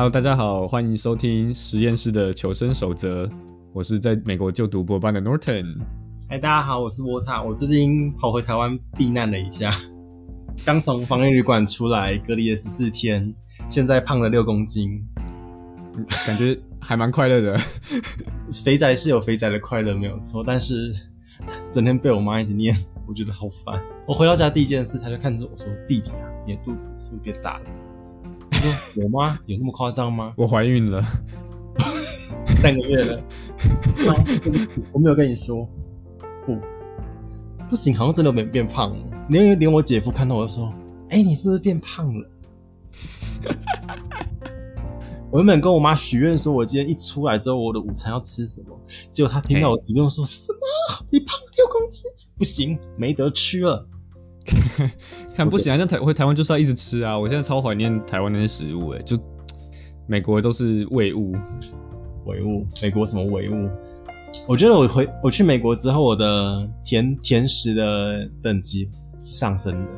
Hello，大家好，欢迎收听实验室的求生守则。我是在美国就读博班的 Norton。嗨，大家好，我是 Water。我最近跑回台湾避难了一下，刚从防疫旅馆出来，隔离了十四天，现在胖了六公斤，感觉还蛮快乐的。肥宅是有肥宅的快乐，没有错，但是 整天被我妈一直念，我觉得好烦。我回到家第一件事，她就看着我说：“弟弟啊，你的肚子是不是变大了？”我有吗？有那么夸张吗？我怀孕了，三个月了。啊，我没有跟你说，不，不行，好像真的没变胖了。连连我姐夫看到我就说：“哎、欸，你是不是变胖了？” 我原本跟我妈许愿说，我今天一出来之后，我的午餐要吃什么。结果她听到我提问说什么？你胖六公斤，不行，没得吃了。看不行啊！那台回台湾就是要一直吃啊！我现在超怀念台湾那些食物哎，就美国都是伪物，伪物。美国什么伪物？我觉得我回我去美国之后，我的甜甜食的等级上升的。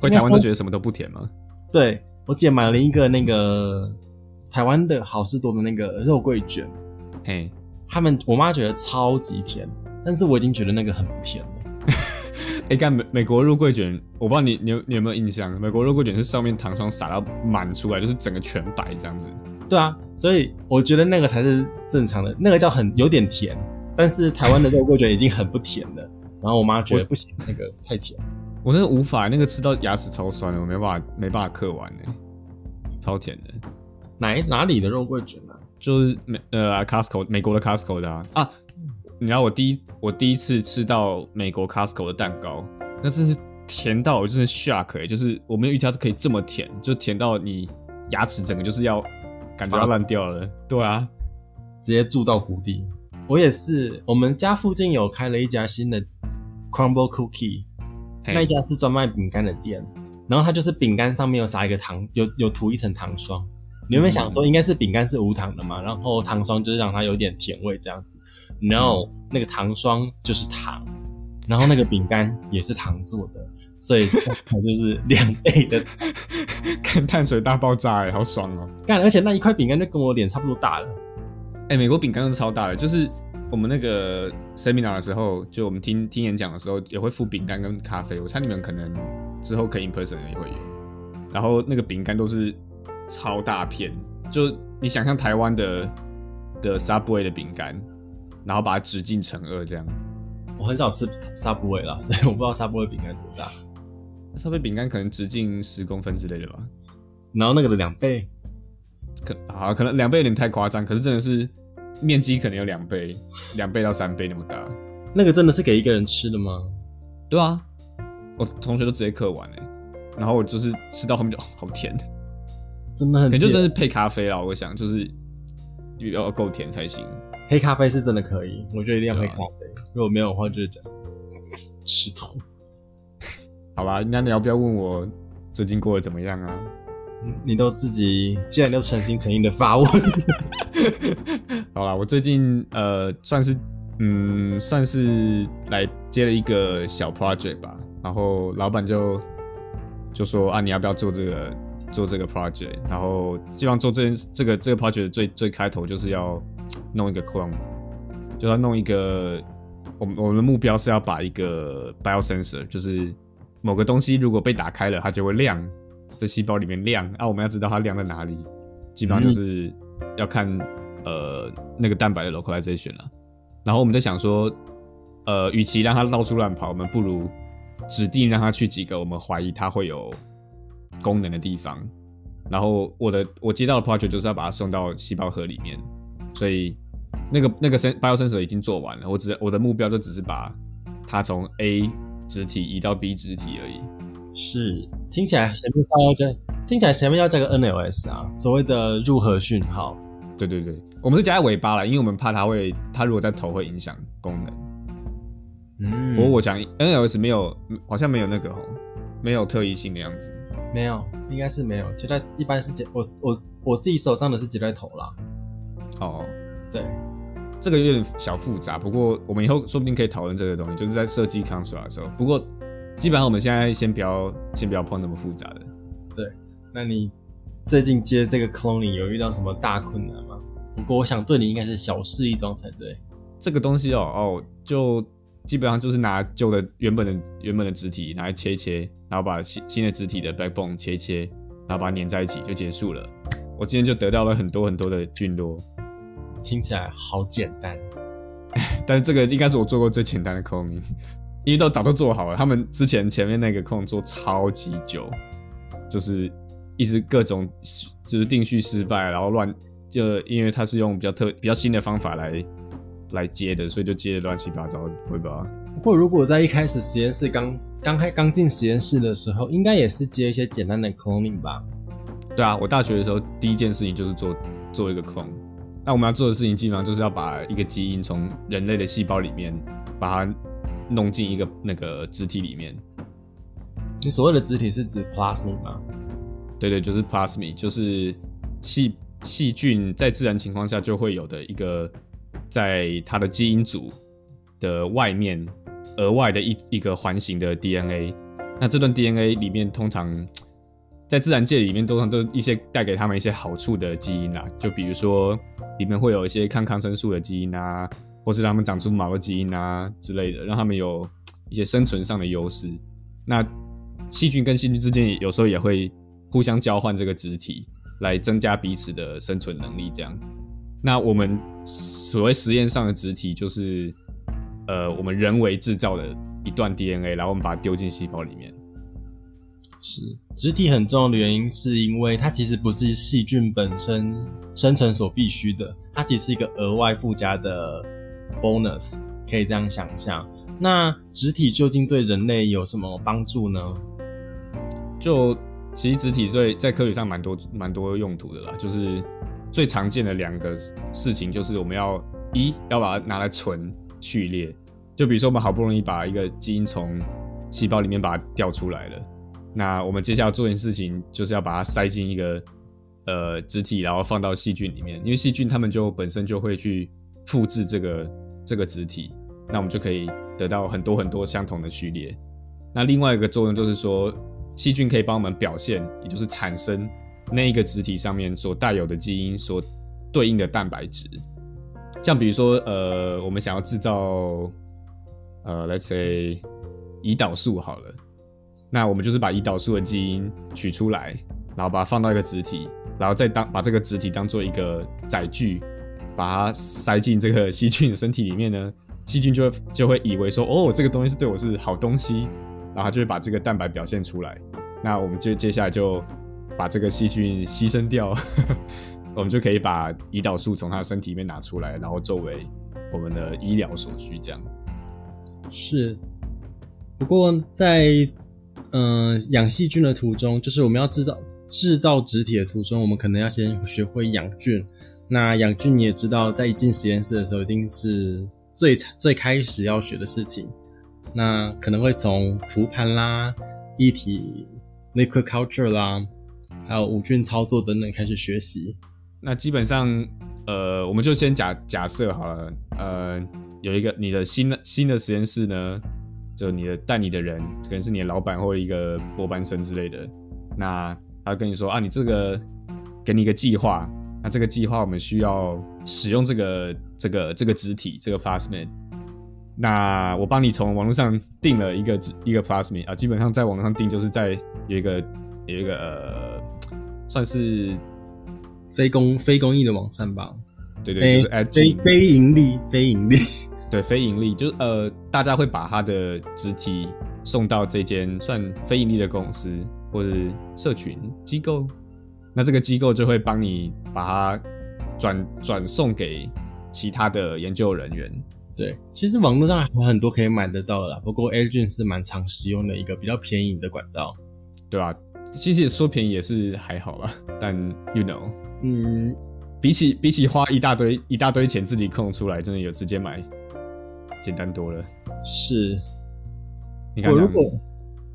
回台湾都觉得什么都不甜吗？对，我姐买了一个那个台湾的好事多的那个肉桂卷，嘿，他们我妈觉得超级甜，但是我已经觉得那个很不甜了。哎、欸，干美美国肉桂卷，我不知道你你有你有没有印象？美国肉桂卷是上面糖霜撒到满出来，就是整个全白这样子。对啊，所以我觉得那个才是正常的，那个叫很有点甜。但是台湾的肉桂卷已经很不甜了，然后我妈觉得不行，那个太甜。我那个无法，那个吃到牙齿超酸的，我没办法没办法嗑完呢，超甜的。哪哪里的肉桂卷啊？就是美呃 Costco 美国的 Costco 的啊。啊你知道我第一我第一次吃到美国 Costco 的蛋糕，那真是甜到我真是 shock 欸，就是我没有预料可以这么甜，就甜到你牙齿整个就是要感觉要烂掉了。对啊，直接住到谷底。我也是，我们家附近有开了一家新的 Crumble Cookie，那一家是专卖饼干的店，然后它就是饼干上面有撒一个糖，有有涂一层糖霜。你有没有想说应该是饼干是无糖的嘛？然后糖霜就是让它有点甜味这样子。No，、嗯、那个糖霜就是糖，然后那个饼干也是糖做的，所以它 就是两倍的，看碳水大爆炸哎，好爽哦！干，而且那一块饼干就跟我脸差不多大了。哎、欸，美国饼干都是超大的，就是我们那个 seminar 的时候，就我们听听演讲的时候，也会附饼干跟咖啡。我猜你们可能之后可以 in person 也会有。然后那个饼干都是超大片，就你想象台湾的的 Subway 的饼干。然后把它直径乘二，这样。我很少吃 Subway 啦，所以我不知道 Subway 饼干多大。Subway 饼干可能直径十公分之类的吧。然后那个的两倍，可啊，可能两倍有点太夸张。可是真的是面积可能有两倍，两倍到三倍那么大。那个真的是给一个人吃的吗？对啊，我同学都直接嗑完哎。然后我就是吃到后面就、哦、好甜，真的很甜，可能就真是配咖啡啦。我想就是要够甜才行。黑咖啡是真的可以，我觉得一定要黑咖啡。啊、如果没有的话，就是 吃土。好吧，那你要不要问我最近过得怎么样啊？你都自己既然都诚心诚意的发问。好啦，我最近呃算是嗯算是来接了一个小 project 吧，然后老板就就说啊，你要不要做这个做这个 project？然后希望做这件这个这个 project 最最开头就是要。弄一个 clone，就要弄一个。我们我们的目标是要把一个 biosensor，就是某个东西如果被打开了，它就会亮，在细胞里面亮。啊，我们要知道它亮在哪里，基本上就是要看呃那个蛋白的 localization 了。然后我们在想说，呃，与其让它到处乱跑，我们不如指定让它去几个我们怀疑它会有功能的地方。然后我的我接到的 project 就是要把它送到细胞核里面。所以，那个那个 biosensor 已经做完了，我只我的目标就只是把它从 A 肢体移到 B 肢体而已。是，听起来前面要加，听起来前面要加个 NLS 啊，所谓的入核讯号。对对对，我们是加在尾巴了，因为我们怕它会，它如果在头会影响功能。嗯，不过我想 NLS 没有，好像没有那个哦，没有特异性的样子。没有，应该是没有。接在一般是接我我我自己手上的是接在头啦。哦，对，这个有点小复杂，不过我们以后说不定可以讨论这个东西，就是在设计 construct 的时候。不过基本上我们现在先不要先不要碰那么复杂的。对，那你最近接这个 cloning 有遇到什么大困难吗？不过我想对你应该是小事一桩才对。这个东西哦哦，就基本上就是拿旧的原本的原本的肢体拿来切一切，然后把新新的肢体的 backbone 切一切，然后把它粘在一起就结束了。我今天就得到了很多很多的菌落，听起来好简单。但是这个应该是我做过最简单的 cloning，因为都早都做好了。他们之前前面那个 clone 做超级久，就是。一直各种就是定序失败，然后乱就因为它是用比较特比较新的方法来来接的，所以就接的乱七八糟，会吧？不过如果在一开始实验室刚刚开刚进实验室的时候，应该也是接一些简单的 cloning 吧？对啊，我大学的时候第一件事情就是做做一个 clone。那我们要做的事情基本上就是要把一个基因从人类的细胞里面把它弄进一个那个肢体里面。你所谓的肢体是指 plasmid 吗？对对，就是 plasmid，就是细细菌在自然情况下就会有的一个，在它的基因组的外面额外的一一个环形的 DNA。那这段 DNA 里面通常在自然界里面通常都一些带给他们一些好处的基因啊，就比如说里面会有一些抗抗生素的基因啊，或是让他们长出毛的基因啊之类的，让他们有一些生存上的优势。那细菌跟细菌之间有时候也会。互相交换这个肢体，来增加彼此的生存能力。这样，那我们所谓实验上的植体，就是呃，我们人为制造的一段 DNA，然后我们把它丢进细胞里面。是植体很重要的原因，是因为它其实不是细菌本身生成所必须的，它其实是一个额外附加的 bonus，可以这样想象。那植体究竟对人类有什么帮助呢？就其实植体对在科学上蛮多蛮多用途的啦，就是最常见的两个事情，就是我们要一要把它拿来存序列，就比如说我们好不容易把一个基因从细胞里面把它调出来了，那我们接下来做一件事情，就是要把它塞进一个呃肢体，然后放到细菌里面，因为细菌它们就本身就会去复制这个这个肢体，那我们就可以得到很多很多相同的序列。那另外一个作用就是说。细菌可以帮我们表现，也就是产生那一个肢体上面所带有的基因所对应的蛋白质。像比如说，呃，我们想要制造，呃，let's say 胰岛素好了，那我们就是把胰岛素的基因取出来，然后把它放到一个肢体，然后再当把这个肢体当做一个载具，把它塞进这个细菌的身体里面呢，细菌就会就会以为说，哦，这个东西是对我是好东西。然后它就会把这个蛋白表现出来，那我们就接下来就把这个细菌牺牲掉，我们就可以把胰岛素从它身体里面拿出来，然后作为我们的医疗所需。这样是。不过在嗯、呃、养细菌的途中，就是我们要制造制造植体的途中，我们可能要先学会养菌。那养菌你也知道，在一进实验室的时候，一定是最最开始要学的事情。那可能会从涂盘啦、液体 liquid culture 啦，还有五菌操作等等开始学习。那基本上，呃，我们就先假假设好了，呃，有一个你的新的新的实验室呢，就你的带你的人可能是你的老板或者一个博班生之类的。那他跟你说啊，你这个给你一个计划，那这个计划我们需要使用这个这个这个肢体这个 plasmid。那我帮你从网络上订了一个一个 plasmid 啊，基本上在网络上订就是在有一个有一个呃，算是非公非公益的网站吧？对对，就是非非盈利非盈利，对非盈利，就是呃，大家会把他的肢体送到这间算非盈利的公司或者社群机构，那这个机构就会帮你把它转转送给其他的研究人员。对，其实网络上还有很多可以买得到的啦，不过 AirDrop 是蛮常使用的一个比较便宜的管道，对吧、啊？其实说便宜也是还好啦，但 you know，嗯，比起比起花一大堆一大堆钱自己空出来，真的有直接买简单多了。是，你看，如果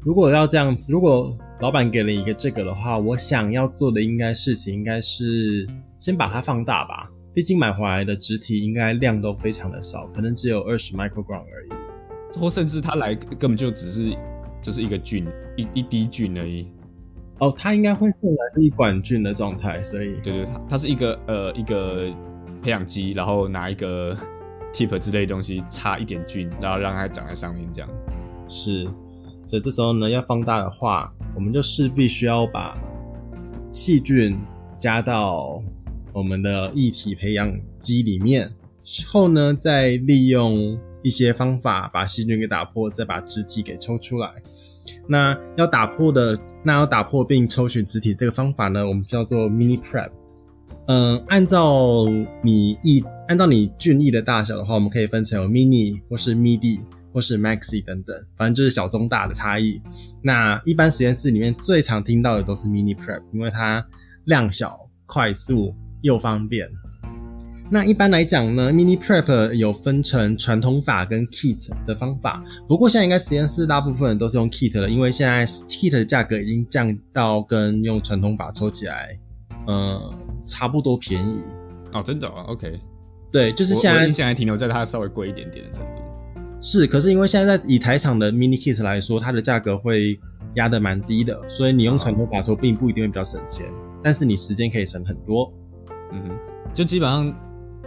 如果要这样子，如果老板给了一个这个的话，我想要做的应该事情应该是先把它放大吧。毕竟买回来的植体应该量都非常的少，可能只有二十 microgram 而已，或甚至它来根本就只是就是一个菌一一滴菌而已，哦，它应该会送来是一管菌的状态，所以对对，它它是一个呃一个培养基，然后拿一个 tip 之类的东西插一点菌，然后让它长在上面这样。是，所以这时候呢，要放大的话，我们就势必需要把细菌加到我们的液体培养基里面，之后呢，再利用一些方法把细菌给打破，再把质体给抽出来。那要打破的，那要打破并抽取质体这个方法呢，我们叫做 mini prep。嗯，按照你意，按照你菌液的大小的话，我们可以分成有 mini 或是 midi 或是 maxi 等等，反正就是小中大的差异。那一般实验室里面最常听到的都是 mini prep，因为它量小、快速又方便。那一般来讲呢，mini prep 有分成传统法跟 kit 的方法。不过现在应该实验室大部分人都是用 kit 了，因为现在 kit 的价格已经降到跟用传统法抽起来，呃，差不多便宜。哦，真的哦，OK。对，就是现在现在停留在它稍微贵一点点的程度。是，可是因为现在在以台厂的 mini kit 来说，它的价格会压得蛮低的，所以你用传统法抽并不一定会比较省钱，但是你时间可以省很多。嗯哼，就基本上。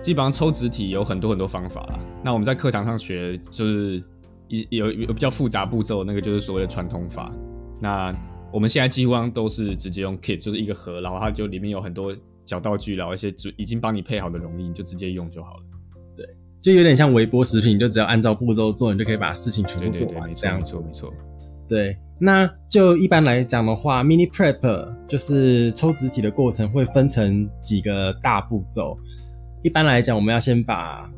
基本上抽纸体有很多很多方法啦。那我们在课堂上学就是一有有比较复杂步骤，那个就是所谓的传统法。那我们现在几乎上都是直接用 kit，就是一个盒，然后它就里面有很多小道具，然后一些就已经帮你配好的溶液，你就直接用就好了。对，就有点像微波食品，你就只要按照步骤做，你就可以把事情全部做完。这样没错没错。对，那就一般来讲的话，mini prep 就是抽纸体的过程会分成几个大步骤。一般来讲，我们要先把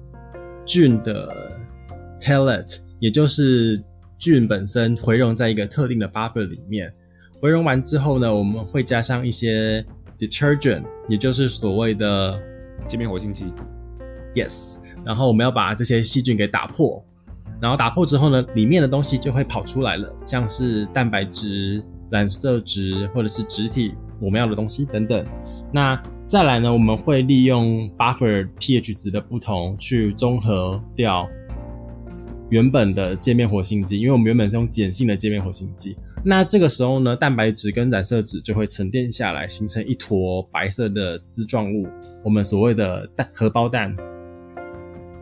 菌的 pellet，也就是菌本身回溶在一个特定的 buffer 里面。回溶完之后呢，我们会加上一些 detergent，也就是所谓的界面活性剂。Yes，然后我们要把这些细菌给打破。然后打破之后呢，里面的东西就会跑出来了，像是蛋白质、染色质或者是质体，我们要的东西等等。那再来呢，我们会利用 buffer pH 值的不同去中和掉原本的界面活性剂，因为我们原本是用碱性的界面活性剂。那这个时候呢，蛋白质跟染色质就会沉淀下来，形成一坨白色的丝状物，我们所谓的蛋荷包蛋。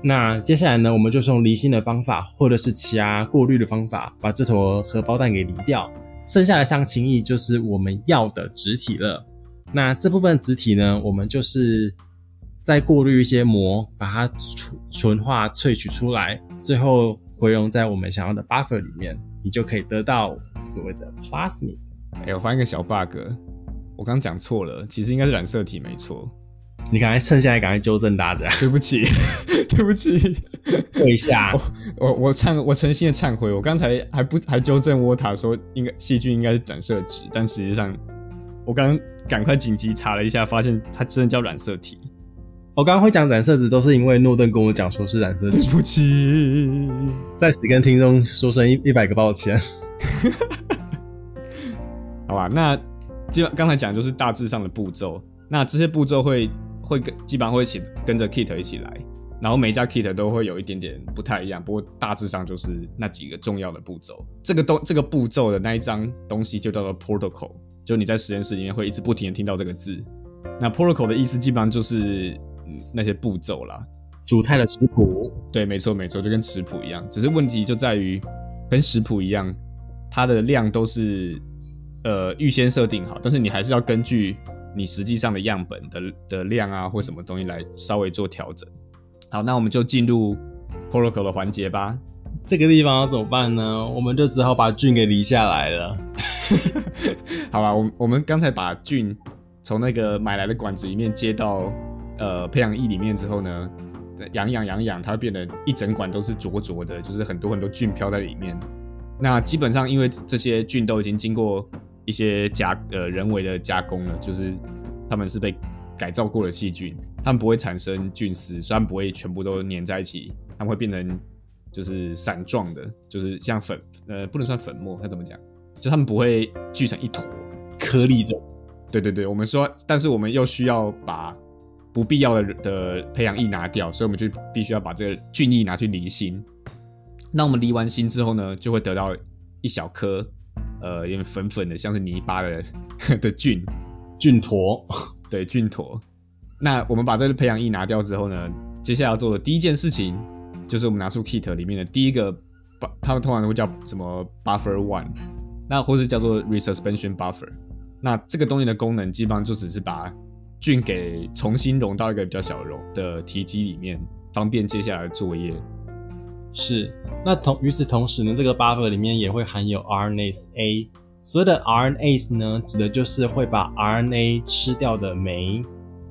那接下来呢，我们就是用离心的方法，或者是其他过滤的方法，把这坨荷包蛋给离掉，剩下的上清液就是我们要的植体了。那这部分子体呢，我们就是再过滤一些膜，把它纯纯化萃取出来，最后回溶在我们想要的 buffer 里面，你就可以得到所谓的 plasmid。哎，我发现一个小 bug，我刚讲错了，其实应该是染色体没错。你赶快趁现在赶快纠正大家。对不起，对不起，等一下，我我我忏我诚心的忏悔，我刚才还不还纠正沃塔说应该细菌应该是染色质，但实际上。我刚刚赶快紧急查了一下，发现它真的叫染色体。我刚刚会讲染色体，都是因为诺顿跟我讲说是染色体。对不起，在此跟听众说声一一百个抱歉。好吧，那基本刚才讲的就是大致上的步骤。那这些步骤会会跟基本上会一起跟着 kit 一起来，然后每一家 kit 都会有一点点不太一样，不过大致上就是那几个重要的步骤。这个东这个步骤的那一张东西就叫做 protocol。就你在实验室里面会一直不停的听到这个字，那 protocol 的意思基本上就是嗯那些步骤啦，煮菜的食谱。对，没错没错，就跟食谱一样，只是问题就在于跟食谱一样，它的量都是呃预先设定好，但是你还是要根据你实际上的样本的的量啊或什么东西来稍微做调整。好，那我们就进入 protocol 的环节吧。这个地方要怎么办呢？我们就只好把菌给离下来了。好吧，我我们刚才把菌从那个买来的管子里面接到呃培养液里面之后呢，养养养养，它变得一整管都是浊浊的，就是很多很多菌飘在里面。那基本上因为这些菌都已经经过一些加呃人为的加工了，就是他们是被改造过的细菌，它们不会产生菌丝，虽然不会全部都粘在一起，它们会变成。就是散状的，就是像粉，呃，不能算粉末，它怎么讲？就它们不会聚成一坨颗粒状。对对对，我们说，但是我们又需要把不必要的的培养液拿掉，所以我们就必须要把这个菌液拿去离心。那我们离完心之后呢，就会得到一小颗，呃，有点粉粉的，像是泥巴的 的菌菌坨，对菌坨。那我们把这个培养液拿掉之后呢，接下来要做的第一件事情就是我们拿出 kit 里面的第一个，他们通常都会叫什么 buffer one，那或是叫做 resuspension buffer。那这个东西的功能基本上就只是把菌给重新融到一个比较小的容的体积里面，方便接下来作业。是。那同与此同时呢，这个 buffer 里面也会含有 RNase A。所谓的 RNase 呢，指的就是会把 RNA 吃掉的酶。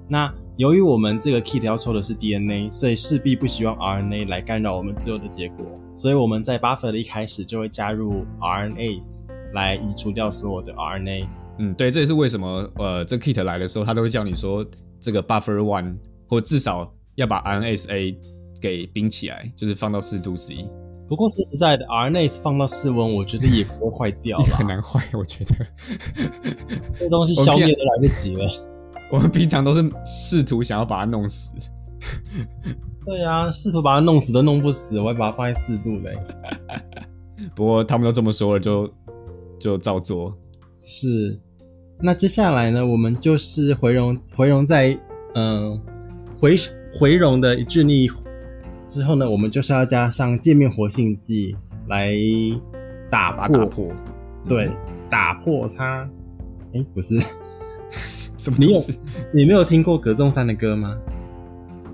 那由于我们这个 kit 要抽的是 DNA，所以势必不希望 RNA 来干扰我们最后的结果。所以我们在 buffer 的一开始就会加入 RNase 来移除掉所有的 RNA。嗯，对，这也是为什么呃，这 kit 来的时候，他都会叫你说这个 buffer one，或至少要把 RNase A 给冰起来，就是放到四度 C。不过说实在的，RNase 放到室温，我觉得也不会坏掉了，很难坏，我觉得。这东西消灭都来不及了。我们平常都是试图想要把它弄死。对啊，试图把它弄死都弄不死，我会把它放在四度嘞。不过他们都这么说了，就就照做。是。那接下来呢，我们就是回溶，回溶在嗯、呃、回回溶的菌液。之后呢，我们就是要加上界面活性剂来打破，打破，对，打破它。哎、欸，不是，什么？你有你没有听过葛仲山的歌吗？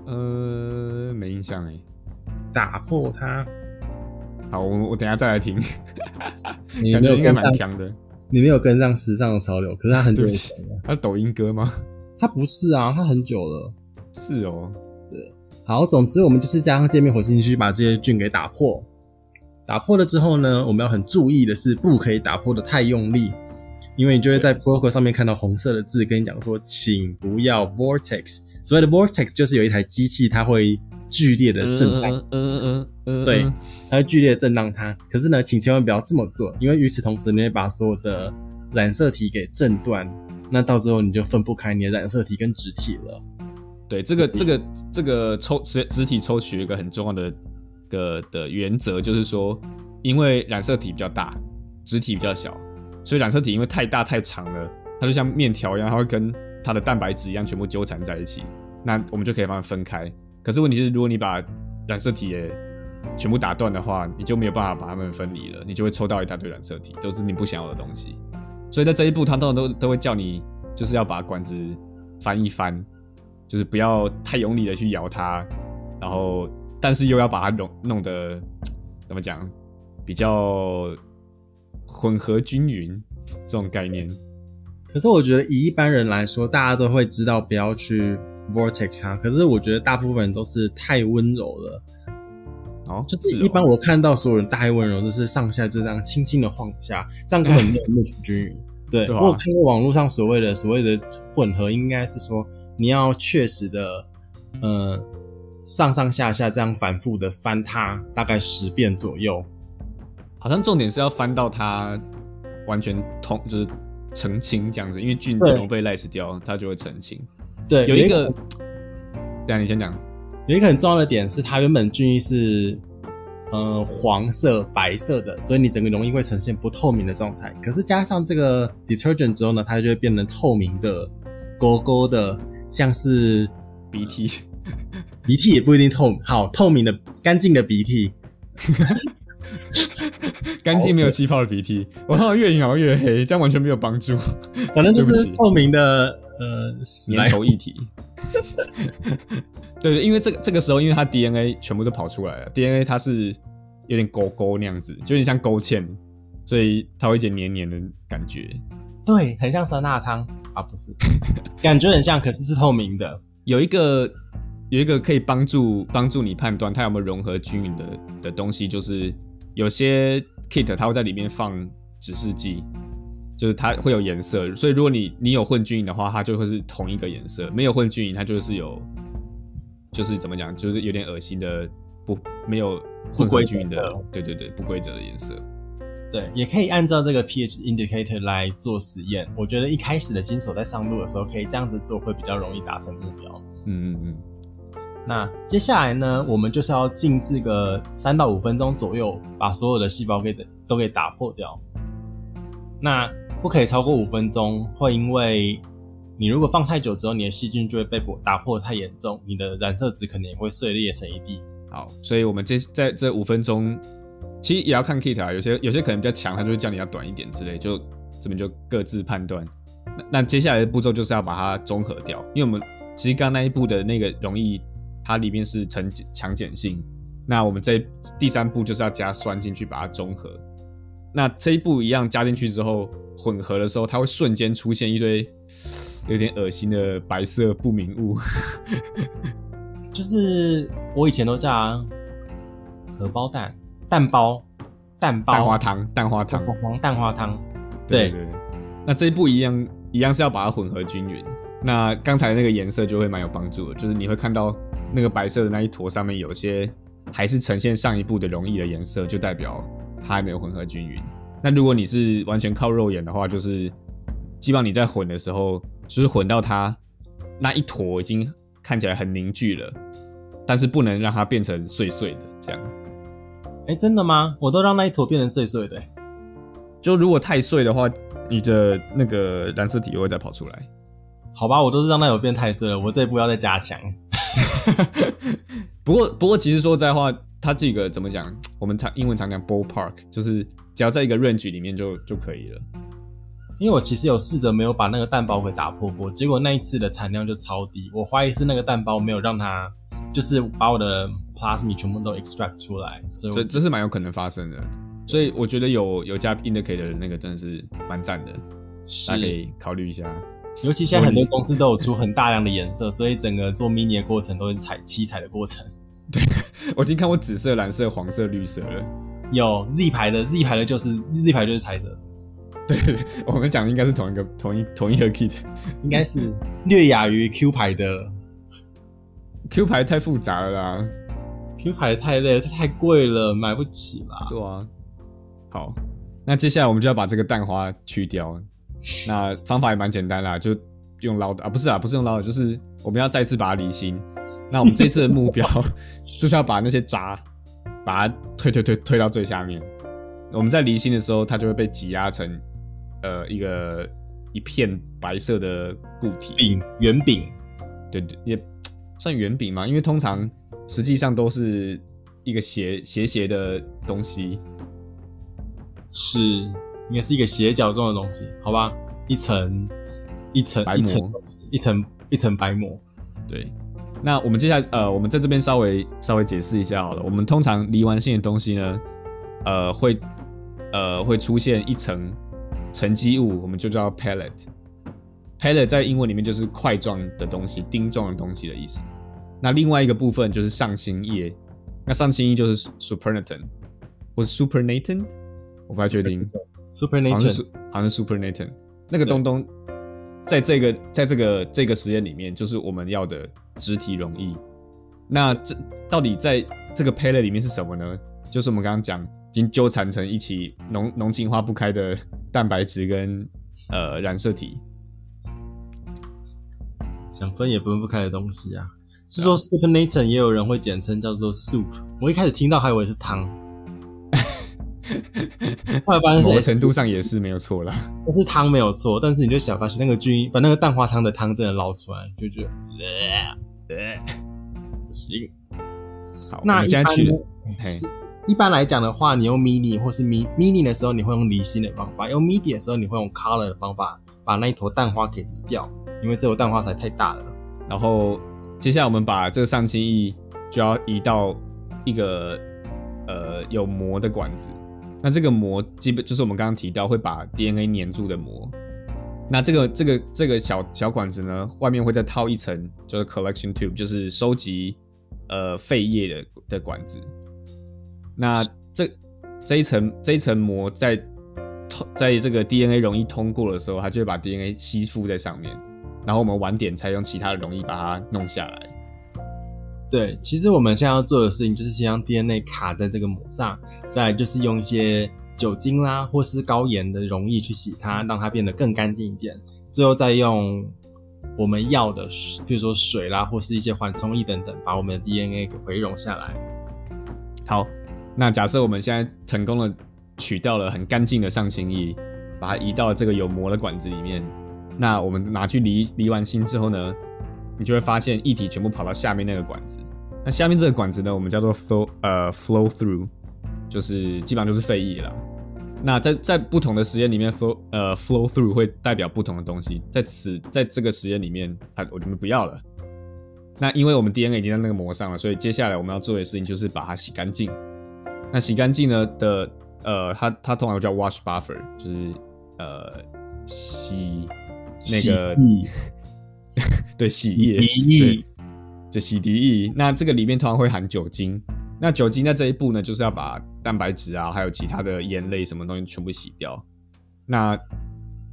呃，没印象哎。打破它。好，我我等下再来听。你 感觉应该蛮强的。你没有跟上时尚的潮流，可是他很久以前了。他抖音歌吗？他不是啊，他很久了。是哦。对好，总之我们就是加上界面活性去把这些菌给打破。打破了之后呢，我们要很注意的是，不可以打破的太用力，因为你就会在 protocol 上面看到红色的字，跟你讲说，请不要 vortex。所谓的 vortex 就是有一台机器，它会剧烈的震荡，嗯嗯嗯嗯，对，它会剧烈的震荡它。可是呢，请千万不要这么做，因为与此同时，你会把所有的染色体给震断，那到时候你就分不开你的染色体跟植体了。对，这个这个这个抽植植体抽取一个很重要的的的原则，就是说，因为染色体比较大，植体比较小，所以染色体因为太大太长了，它就像面条一样，它会跟它的蛋白质一样全部纠缠在一起。那我们就可以把它分开。可是问题是，如果你把染色体也全部打断的话，你就没有办法把它们分离了，你就会抽到一大堆染色体，都是你不想要的东西。所以在这一步，它通常都都会叫你，就是要把管子翻一翻。就是不要太用力的去摇它，然后但是又要把它弄弄得怎么讲，比较混合均匀这种概念。可是我觉得以一般人来说，大家都会知道不要去 vortex 它。可是我觉得大部分人都是太温柔了。哦，就是一般我看到所有人太温柔，就是上下就这样轻轻的晃一下，这样根本没有 mix 均匀。对，对啊，我看过网络上所谓的所谓的混合，应该是说。你要确实的，呃，上上下下这样反复的翻它，大概十遍左右。好像重点是要翻到它完全通，就是澄清这样子，因为菌全部被 lyse 掉，它就会澄清。对，有一个，对啊，你先讲。有一个很重要的点是，它原本菌液是呃黄色、白色的，所以你整个溶液会呈现不透明的状态。可是加上这个 detergent 之后呢，它就会变成透明的、勾勾的。像是鼻涕，鼻涕也不一定透好透明的干净的鼻涕，干净没有气泡的鼻涕，我看到越摇越黑，这样完全没有帮助。反正就是透明的呃粘稠液体。对 对，因为这个这个时候，因为它 DNA 全部都跑出来了，DNA 它是有点勾勾那样子，就有点像勾芡，所以它会有一点黏黏的感觉。对，很像酸辣汤。啊，不是，感觉很像，可是是透明的。有一个有一个可以帮助帮助你判断它有没有融合均匀的的东西，就是有些 kit 它会在里面放指示剂，就是它会有颜色。所以如果你你有混均匀的话，它就会是同一个颜色；没有混均匀，它就是有，就是怎么讲，就是有点恶心的不没有混合均匀的，对对对，不规则的颜色。对，也可以按照这个 pH indicator 来做实验。我觉得一开始的新手在上路的时候，可以这样子做，会比较容易达成目标。嗯嗯嗯。那接下来呢，我们就是要静置个三到五分钟左右，把所有的细胞给都给打破掉。那不可以超过五分钟，会因为你如果放太久之后，你的细菌就会被破打破太严重，你的染色体可能也会碎裂成一地。好，所以我们这在这五分钟，其实也要看 kit 啊，有些有些可能比较强，他就会叫你要短一点之类，就这边就各自判断。那那接下来的步骤就是要把它综合掉，因为我们其实刚那一步的那个容易，它里面是呈强碱性。那我们这第三步就是要加酸进去把它中和。那这一步一样加进去之后，混合的时候，它会瞬间出现一堆有点恶心的白色不明物。就是我以前都叫荷包蛋、蛋包、蛋包、蛋花汤、蛋花汤、黄蛋花汤。对对对。那这一步一样一样是要把它混合均匀。那刚才那个颜色就会蛮有帮助的，就是你会看到那个白色的那一坨上面有些还是呈现上一步的溶液的颜色，就代表它还没有混合均匀。那如果你是完全靠肉眼的话，就是基本上你在混的时候，就是混到它那一坨已经看起来很凝聚了，但是不能让它变成碎碎的这样。哎、欸，真的吗？我都让那一坨变成碎碎的。就如果太碎的话，你的那个染色体又会再跑出来。好吧，我都是让那有变太碎了，我这一步要再加强。不过，不过其实说实在话，它这个怎么讲？我们常英文常讲 ballpark，就是只要在一个 range 里面就就可以了。因为我其实有试着没有把那个蛋包给打破过，结果那一次的产量就超低。我怀疑是那个蛋包没有让它，就是把我的 plasmid 全部都 extract 出来，所以这这是蛮有可能发生的。所以我觉得有有加 indicator 的那个真的是蛮赞的，大家可以考虑一下。尤其现在很多公司都有出很大量的颜色，所以整个做 mini 的过程都是彩七彩的过程。对，我已经看过紫色、蓝色、黄色、绿色了。有 Z 牌的，Z 牌的就是 Z 牌就是彩色。对，我们讲的应该是同一个、同一、同一个 kit，应该是略亚于 Q 牌的。Q 牌太复杂了啦，Q 牌太累了，它太贵了，买不起啦。对啊。好，那接下来我们就要把这个蛋花去掉。那方法也蛮简单啦，就用捞的啊，不是啊，不是用捞的，就是我们要再次把它离心。那我们这次的目标 就是要把那些渣，把它推推推推到最下面。我们在离心的时候，它就会被挤压成呃一个一片白色的固体饼圆饼，对对，也算圆饼嘛，因为通常实际上都是一个斜斜斜的东西，是。应该是一个斜角状的东西，好吧？一层一层白膜，一层一层白膜。对，那我们接下来呃，我们在这边稍微稍微解释一下好了。我们通常离完性的东西呢，呃，会呃会出现一层沉积物，我们就叫 pellet。pellet 在英文里面就是块状的东西、钉状的东西的意思。那另外一个部分就是上清液，那上清液就是 supernatant 或是 supernatant，我不太确定。Supernatant 好像是 Supernatant 那个东东，在这个在这个这个实验里面，就是我们要的肢体容易。那这到底在这个 pellet 里面是什么呢？就是我们刚刚讲，已经纠缠成一起浓浓情化不开的蛋白质跟呃染色体，想分也分不开的东西啊。是说 Supernatant 也有人会简称叫做 soup，我一开始听到还以为是汤。后来发现，某个程度上也是没有错啦。但是汤没有错，但是你就想发现那个菌把那个蛋花汤的汤真的捞出来，就觉得，呃，不行。好，那现在去了。一般来讲的话，你用 mini 或是 mi mini 的时候，你会用离心的方法；用 midi 的时候，你会用 color 的方法，把那一坨蛋花给离掉，因为这坨蛋花才太大了。然后接下来我们把这个上清液就要移到一个呃有膜的管子。那这个膜基本就是我们刚刚提到会把 DNA 黏住的膜。那这个这个这个小小管子呢，外面会再套一层，就是 collection tube，就是收集呃废液的的管子。那这这一层这一层膜在通在这个 DNA 容易通过的时候，它就会把 DNA 吸附在上面，然后我们晚点才用其他的溶液把它弄下来。对，其实我们现在要做的事情就是先让 DNA 卡在这个膜上，再就是用一些酒精啦，或是高盐的溶液去洗它，让它变得更干净一点。最后再用我们要的，比如说水啦，或是一些缓冲液等等，把我们的 DNA 给回溶下来。好，那假设我们现在成功的取掉了很干净的上清液，把它移到这个有膜的管子里面。那我们拿去离离完心之后呢，你就会发现液体全部跑到下面那个管子。那下面这个管子呢，我们叫做 flow 呃 flow through，就是基本上就是废液了。那在在不同的实验里面，flow 呃 flow through 会代表不同的东西。在此在这个实验里面，它我们不要了。那因为我们 DNA 已经在那个膜上了，所以接下来我们要做的事情就是把它洗干净。那洗干净呢的呃，它它通常叫 wash buffer，就是呃洗那个 洗对洗液，对，就洗涤液。那这个里面通常会含酒精。那酒精在这一步呢，就是要把蛋白质啊，还有其他的盐类什么东西全部洗掉。那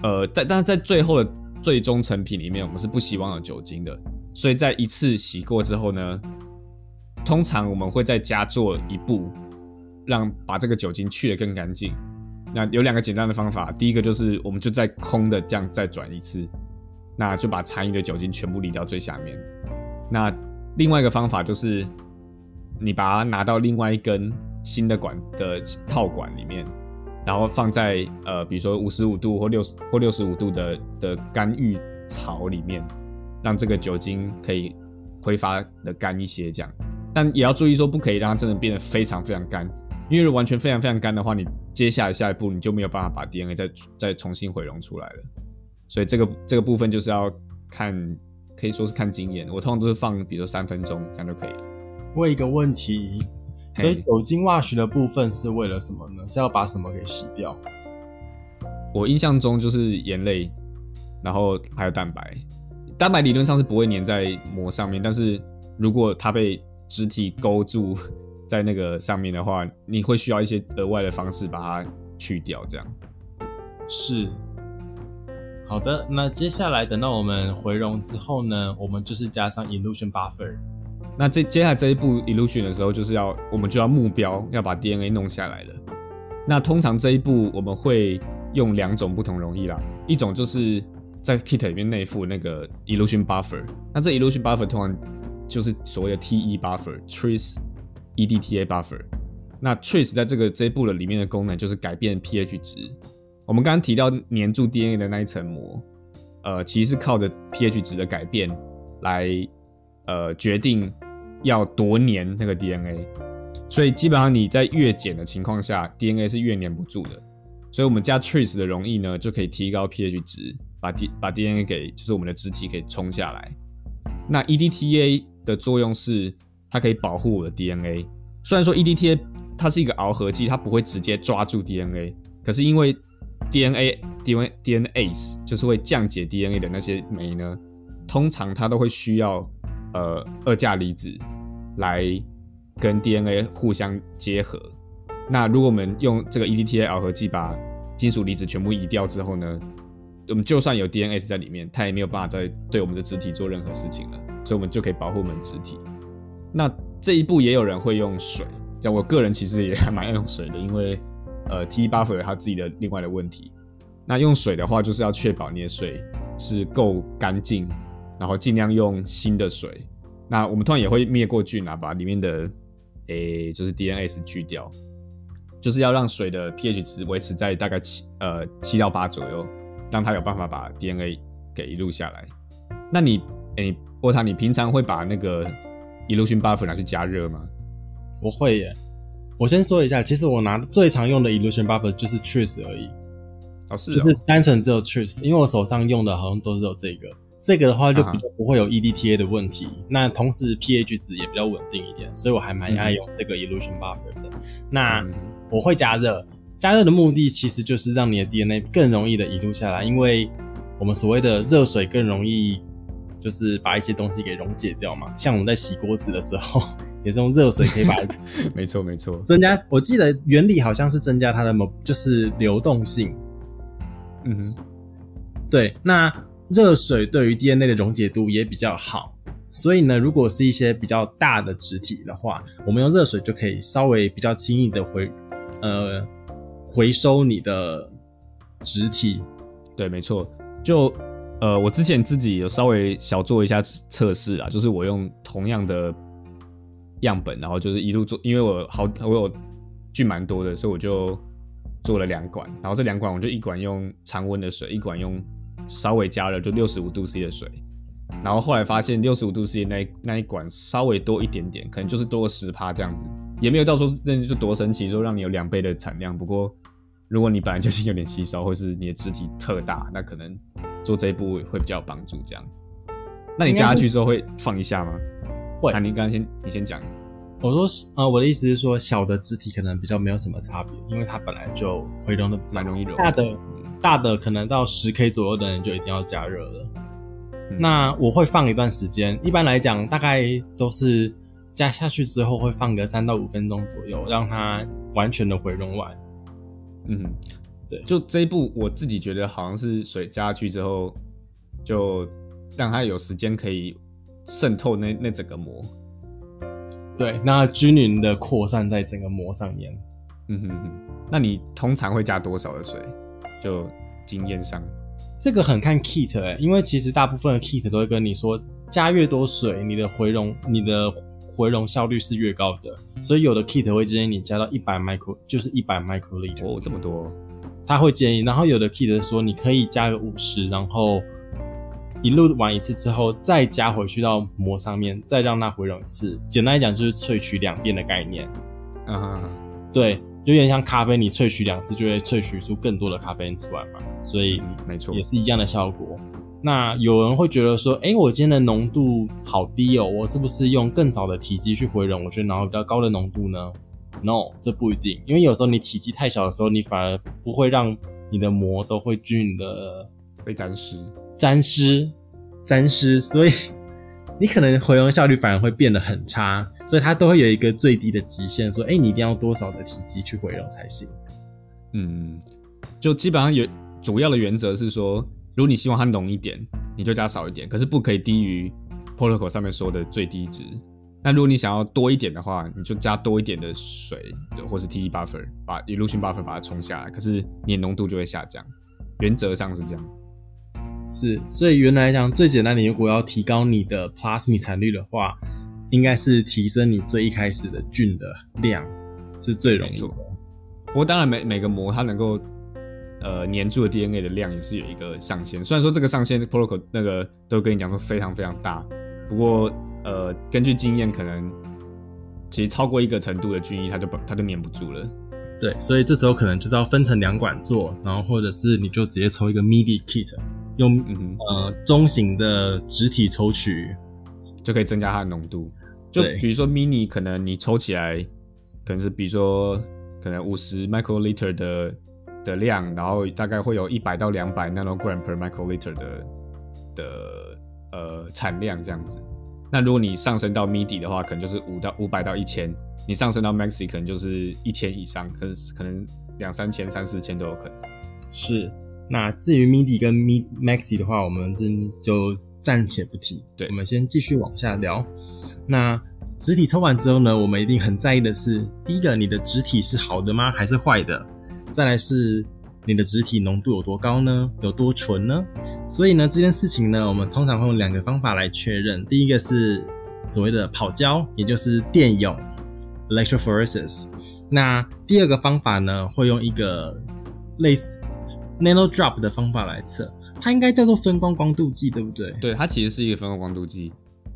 呃，但但是在最后的最终成品里面，我们是不希望有酒精的。所以在一次洗过之后呢，通常我们会再加做一步，让把这个酒精去得更干净。那有两个简单的方法，第一个就是我们就在空的这样再转一次，那就把残余的酒精全部离掉最下面。那另外一个方法就是。你把它拿到另外一根新的管的套管里面，然后放在呃，比如说五十五度或六十或六十五度的的干浴槽里面，让这个酒精可以挥发的干一些，这样。但也要注意说，不可以让它真的变得非常非常干，因为完全非常非常干的话，你接下来下一步你就没有办法把 DNA 再再重新回溶出来了。所以这个这个部分就是要看，可以说是看经验。我通常都是放，比如说三分钟这样就可以了。问一个问题，所以酒精 wash 的部分是为了什么呢？是要把什么给洗掉？我印象中就是盐类，然后还有蛋白。蛋白理论上是不会粘在膜上面，但是如果它被肢体勾住在那个上面的话，你会需要一些额外的方式把它去掉。这样是好的。那接下来等到我们回溶之后呢，我们就是加上 elution buffer。那这接下来这一步 elution 的时候，就是要我们就要目标要把 DNA 弄下来了。那通常这一步我们会用两种不同溶液啦，一种就是在 kit 里面内附那个 elution buffer。那这 elution buffer 通常就是所谓的 TE buffer，trace EDTA buffer。那 trace 在这个这一步的里面的功能就是改变 pH 值。我们刚刚提到黏住 DNA 的那一层膜，呃，其实是靠着 pH 值的改变来呃决定。要多粘那个 DNA，所以基本上你在越碱的情况下，DNA 是越粘不住的。所以我们加 Trace 的溶液呢，就可以提高 pH 值，把 D 把 DNA 给就是我们的肢体给冲下来。那 EDTA 的作用是它可以保护我的 DNA。虽然说 EDTA 它是一个螯合剂，它不会直接抓住 DNA，可是因为 DNA DNA DNase 就是会降解 DNA 的那些酶呢，通常它都会需要。呃，二价离子来跟 DNA 互相结合。那如果我们用这个 EDTA 螯合剂把金属离子全部移掉之后呢，我们就算有 DNA 在里面，它也没有办法再对我们的肢体做任何事情了。所以，我们就可以保护我们的质体。那这一步也有人会用水，像我个人其实也还蛮爱用水的，因为呃，TE buffer 有它自己的另外的问题。那用水的话，就是要确保你的水是够干净。然后尽量用新的水，那我们通常也会灭过菌啊，把里面的诶、就是 DNase 去掉，就是要让水的 pH 值维持在大概七呃七到八左右，让它有办法把 DNA 给录下来。那你诶，沃、塔，你平常会把那个 elution buffer 拿去加热吗？不会耶。我先说一下，其实我拿最常用的 illusion buffer 就是 Trace 而已，哦是哦，就是单纯只有 Trace，因为我手上用的好像都是有这个。这个的话就比较不会有 EDTA 的问题，uh. 那同时 pH 值也比较稳定一点，所以我还蛮爱用这个 illusion buffer 的。那我会加热，加热的目的其实就是让你的 DNA 更容易的移录下来，因为我们所谓的热水更容易就是把一些东西给溶解掉嘛。像我们在洗锅子的时候，也是用热水可以把它 没错没错，增加。我记得原理好像是增加它的某就是流动性。嗯哼，对，那。热水对于 DNA 的溶解度也比较好，所以呢，如果是一些比较大的植体的话，我们用热水就可以稍微比较轻易的回，呃，回收你的植体。对，没错。就呃，我之前自己有稍微小做一下测试啊，就是我用同样的样本，然后就是一路做，因为我好我有菌蛮多的，所以我就做了两管，然后这两管我就一管用常温的水，一管用稍微加热就六十五度 C 的水。然后后来发现六十五度 C 那一那一管稍微多一点点，可能就是多个十趴这样子，也没有到时候那就多神奇，说让你有两倍的产量。不过如果你本来就是有点稀少，或是你的肢体特大，那可能做这一步会比较有帮助。这样，那你加下去之后会放一下吗？会。那你刚刚先你先讲。我说呃，我的意思是说，小的肢体可能比较没有什么差别，因为它本来就回笼的蛮容易融。大的大的可能到十 K 左右的人就一定要加热了。那我会放一段时间，一般来讲，大概都是加下去之后会放个三到五分钟左右，让它完全的回笼完。嗯，对，就这一步，我自己觉得好像是水加下去之后，就让它有时间可以渗透那那整个膜。对，那均匀的扩散在整个膜上面。嗯哼哼，那你通常会加多少的水？就经验上。这个很看 kit 诶、欸，因为其实大部分的 kit 都会跟你说，加越多水，你的回溶你的回溶效率是越高的。所以有的 kit 会建议你加到一百 micro，就是一百 microliter。哦，这么多，他会建议。然后有的 kit 说你可以加个五十，然后一路完一次之后再加回去到膜上面，再让它回笼一次。简单来讲就是萃取两遍的概念。嗯哼，对。有点像咖啡，你萃取两次就会萃取出更多的咖啡因出来嘛，所以没错，也是一样的效果。那有人会觉得说，哎、欸，我今天的浓度好低哦，我是不是用更早的体积去回笼，我觉得拿到比较高的浓度呢？No，这不一定，因为有时候你体积太小的时候，你反而不会让你的膜都会均匀的被沾湿、沾湿、沾湿，所以。你可能回笼效率反而会变得很差，所以它都会有一个最低的极限，说，哎、你一定要多少的体积去回笼才行。嗯，就基本上有主要的原则是说，如果你希望它浓一点，你就加少一点，可是不可以低于 protocol 上面说的最低值。那如果你想要多一点的话，你就加多一点的水，或是 TE buffer 把 E lucin buffer 把它冲下来，可是你的浓度就会下降。原则上是这样。是，所以原来来讲，最简单的，你如果要提高你的 plasmid 产率的话，应该是提升你最一开始的菌的量，是最容易的。不过当然每，每每个膜它能够呃粘住的 DNA 的量也是有一个上限。虽然说这个上限 protocol 那个都跟你讲说非常非常大，不过呃根据经验，可能其实超过一个程度的菌液，它就它就粘不住了。对，所以这时候可能就是要分成两管做，然后或者是你就直接抽一个 midi kit。用嗯呃中型的植体抽取就可以增加它的浓度。就比如说 mini，可能你抽起来可能是比如说可能五十 microliter 的的量，然后大概会有一百到两百 nanogram per microliter 的的呃产量这样子。那如果你上升到 midi 的话，可能就是五到五百到一千；你上升到 maxi 可能就是一千以上，可是可能两三千、三四千都有可能。是。那至于 MIDI 跟 MID Maxi 的话，我们这就暂且不提。对，我们先继续往下聊。那植体抽完之后呢，我们一定很在意的是，第一个，你的植体是好的吗？还是坏的？再来是你的植体浓度有多高呢？有多纯呢？所以呢，这件事情呢，我们通常会用两个方法来确认。第一个是所谓的跑胶，也就是电泳 （electrophoresis）。那第二个方法呢，会用一个类似。Nano Drop 的方法来测，它应该叫做分光光度计，对不对？对，它其实是一个分光光度计，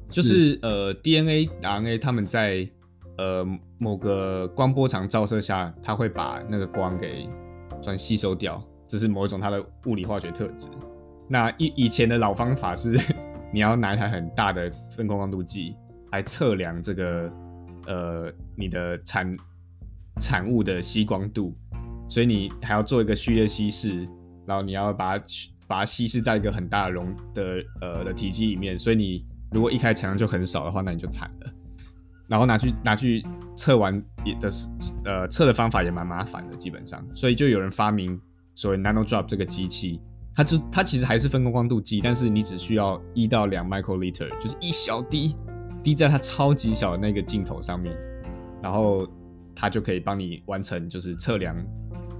就是呃 DNA、RNA 它们在呃某个光波长照射下，它会把那个光给转吸收掉，这是某一种它的物理化学特质。那以以前的老方法是，你要拿一台很大的分光光度计来测量这个呃你的产产物的吸光度。所以你还要做一个序列稀释，然后你要把它把它稀释在一个很大的容的呃的体积里面。所以你如果一开产量就很少的话，那你就惨了。然后拿去拿去测完也的呃测的方法也蛮麻烦的，基本上。所以就有人发明所谓 Nano Drop 这个机器，它就它其实还是分光光度计，但是你只需要一到两 microliter，就是一小滴滴在它超级小的那个镜头上面，然后它就可以帮你完成就是测量。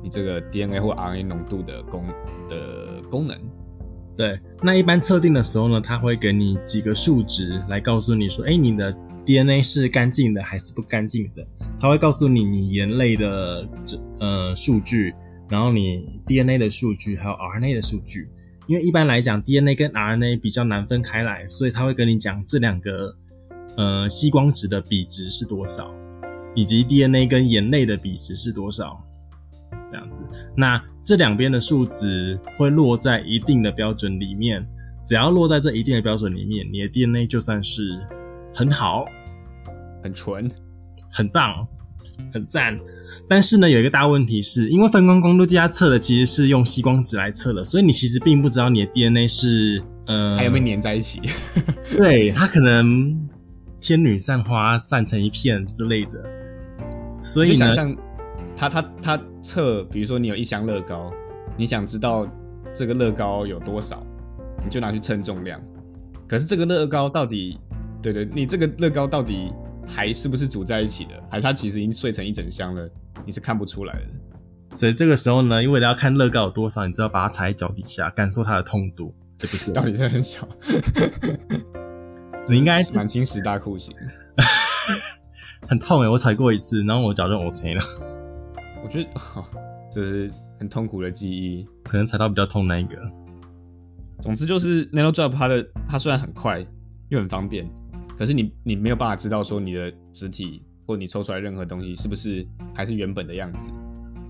你这个 DNA 或 RNA 浓度的功的功能，对，那一般测定的时候呢，它会给你几个数值来告诉你说，哎，你的 DNA 是干净的还是不干净的？它会告诉你你盐类的这呃数据，然后你 DNA 的数据还有 RNA 的数据。因为一般来讲，DNA 跟 RNA 比较难分开来，所以他会跟你讲这两个呃吸光值的比值是多少，以及 DNA 跟盐类的比值是多少，这样子。那这两边的数值会落在一定的标准里面，只要落在这一定的标准里面，你的 DNA 就算是很好、很纯、很棒。很赞，但是呢，有一个大问题是，因为分光光度计它测的其实是用吸光纸来测的，所以你其实并不知道你的 DNA 是呃还有没有粘在一起。对，它可能天女散花散成一片之类的。所以呢，想象它它它测，比如说你有一箱乐高，你想知道这个乐高有多少，你就拿去称重量。可是这个乐高到底，对对，你这个乐高到底。还是不是组在一起的？还是它其实已经碎成一整箱了？你是看不出来的。所以这个时候呢，因为你要看乐高有多少，你知道把它踩在脚底下，感受它的痛度，是不是？到底是很小？你应该满清十大酷刑，很痛哎！我踩过一次，然后我脚就 OK 了。我觉得这是很痛苦的记忆，可能踩到比较痛那一个。总之就是 Nano Drop 它的它虽然很快又很方便。可是你你没有办法知道说你的肢体或你抽出来任何东西是不是还是原本的样子，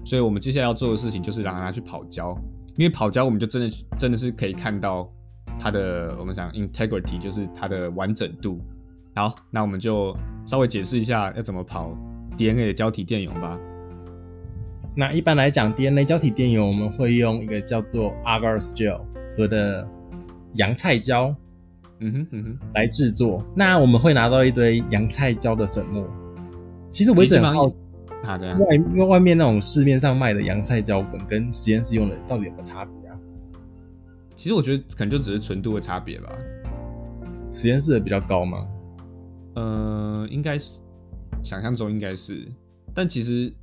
所以我们接下来要做的事情就是让它去跑胶，因为跑胶我们就真的真的是可以看到它的我们讲 integrity 就是它的完整度。好，那我们就稍微解释一下要怎么跑 DNA 的胶体电泳吧。那一般来讲，DNA 胶体电泳我们会用一个叫做 agar-agar gel，所谓的洋菜胶。嗯哼嗯哼，来制作。那我们会拿到一堆洋菜胶的粉末。其实我一直很好奇，它这样外因为外面那种市面上卖的洋菜胶粉跟实验室用的到底有没有差别啊？其实我觉得可能就只是纯度的差别吧。实验室的比较高吗？呃，应该是，想象中应该是。但其实你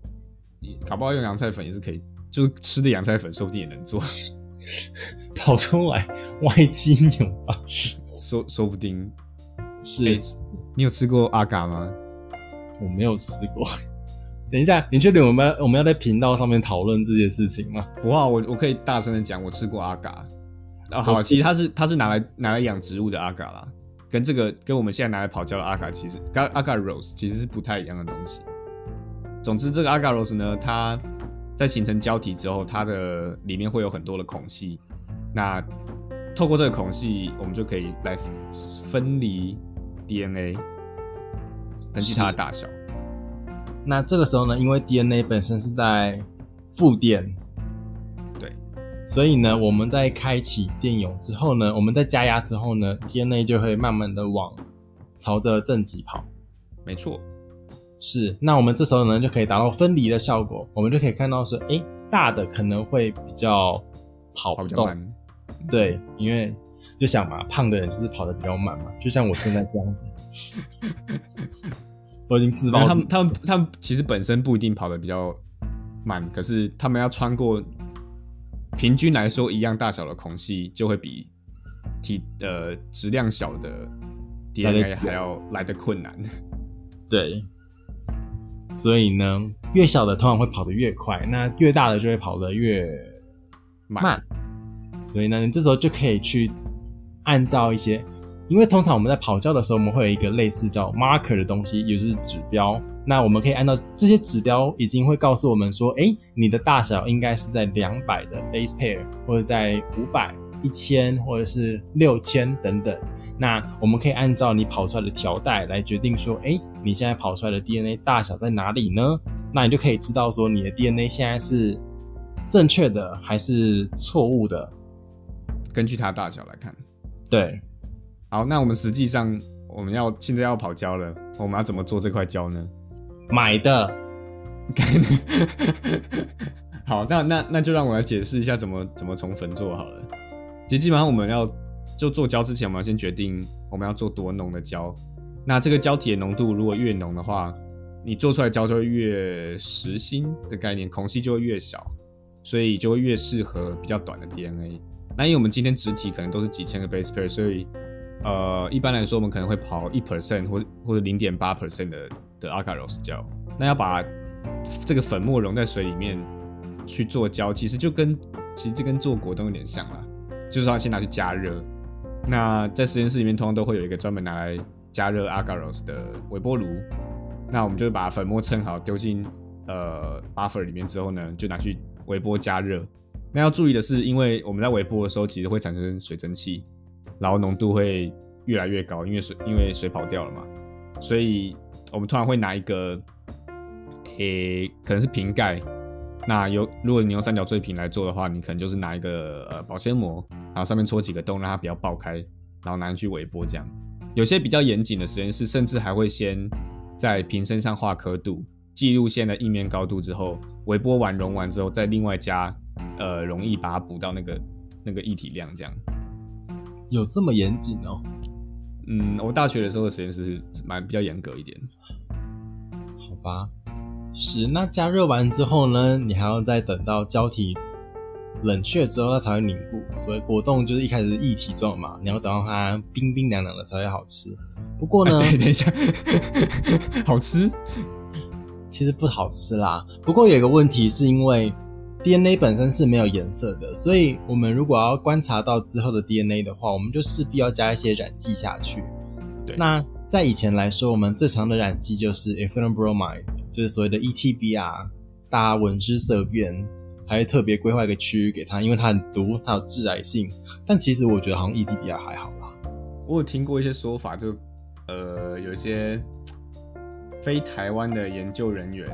搞不好用洋菜粉也是可以，就是吃的洋菜粉说不定也能做。跑出来歪七扭八。说说不定是、欸。你有吃过阿嘎吗？我没有吃过。等一下，你确定我们我们要在频道上面讨论这件事情吗？不啊，我我可以大声的讲，我吃过阿嘎。啊，好，其实它是它是拿来拿来养植物的阿嘎啦，跟这个跟我们现在拿来跑焦的阿嘎，其实跟阿嘎 rose 其实是不太一样的东西。总之，这个阿嘎 rose 呢，它在形成胶体之后，它的里面会有很多的孔隙。那透过这个孔隙，我们就可以来分离 DNA，根据它的大小。那这个时候呢，因为 DNA 本身是在负电，对，所以呢，我们在开启电泳之后呢，我们在加压之后呢，DNA 就会慢慢的往朝着正极跑。没错，是。那我们这时候呢，就可以达到分离的效果。我们就可以看到说，哎，大的可能会比较跑不动。对，因为就想嘛，胖的人就是跑得比较慢嘛，就像我现在这样子，我已经自爆。他们他们他们其实本身不一定跑得比较慢，可是他们要穿过平均来说一样大小的孔隙，就会比体呃质量小的 DNA 还要来的困难。对，所以呢，越小的通常会跑得越快，那越大的就会跑得越慢。慢所以呢，你这时候就可以去按照一些，因为通常我们在跑焦的时候，我们会有一个类似叫 marker 的东西，也就是指标。那我们可以按照这些指标，已经会告诉我们说，哎，你的大小应该是在两百的 base pair，或者在五百、一千，或者是六千等等。那我们可以按照你跑出来的条带来决定说，哎，你现在跑出来的 DNA 大小在哪里呢？那你就可以知道说，你的 DNA 现在是正确的还是错误的。根据它大小来看，对，好，那我们实际上我们要现在要跑胶了，我们要怎么做这块胶呢？买的，好，那那那就让我来解释一下怎么怎么从粉做好了。其实基本上我们要就做胶之前，我们要先决定我们要做多浓的胶。那这个胶体的浓度如果越浓的话，你做出来胶就会越实心的概念，孔隙就会越小，所以就会越适合比较短的 DNA。那因为我们今天质体可能都是几千个 base pair，所以呃一般来说我们可能会跑一 percent 或或者零点八 percent 的的 a g a r o s 胶。那要把这个粉末溶在水里面，去做胶，其实就跟其实就跟做果冻有点像啦，就是说先拿去加热。那在实验室里面，通常都会有一个专门拿来加热 Agaros 的微波炉。那我们就把粉末称好，丢进呃 buffer 里面之后呢，就拿去微波加热。那要注意的是，因为我们在微波的时候，其实会产生水蒸气，然后浓度会越来越高，因为水因为水跑掉了嘛。所以我们通常会拿一个，诶、可能是瓶盖。那有如果你用三角锥瓶来做的话，你可能就是拿一个呃保鲜膜，然后上面戳几个洞，让它比较爆开，然后拿去微波这样。有些比较严谨的实验室，甚至还会先在瓶身上画刻度，记录线的液面高度之后，微波完熔完之后，再另外加呃溶液把它补到那个那个液体量，这样。有这么严谨哦？嗯，我大学的时候的实验室是蛮比较严格一点。好吧，是。那加热完之后呢，你还要再等到胶体冷却之后，它才会凝固。所以果冻就是一开始是液体状嘛，你要等到它冰冰凉凉的才会好吃。不过呢，对，等一下，好吃？其实不好吃啦。不过有一个问题，是因为 DNA 本身是没有颜色的，所以我们如果要观察到之后的 DNA 的话，我们就势必要加一些染剂下去。对，那在以前来说，我们最常的染剂就是 ethylene bromide，就是所谓的 ETBR，大家闻之色变，还特别规划一个区域给它，因为它很毒，它有致癌性。但其实我觉得好像 ETBR 还好啦。我有听过一些说法，就。呃，有一些非台湾的研究人员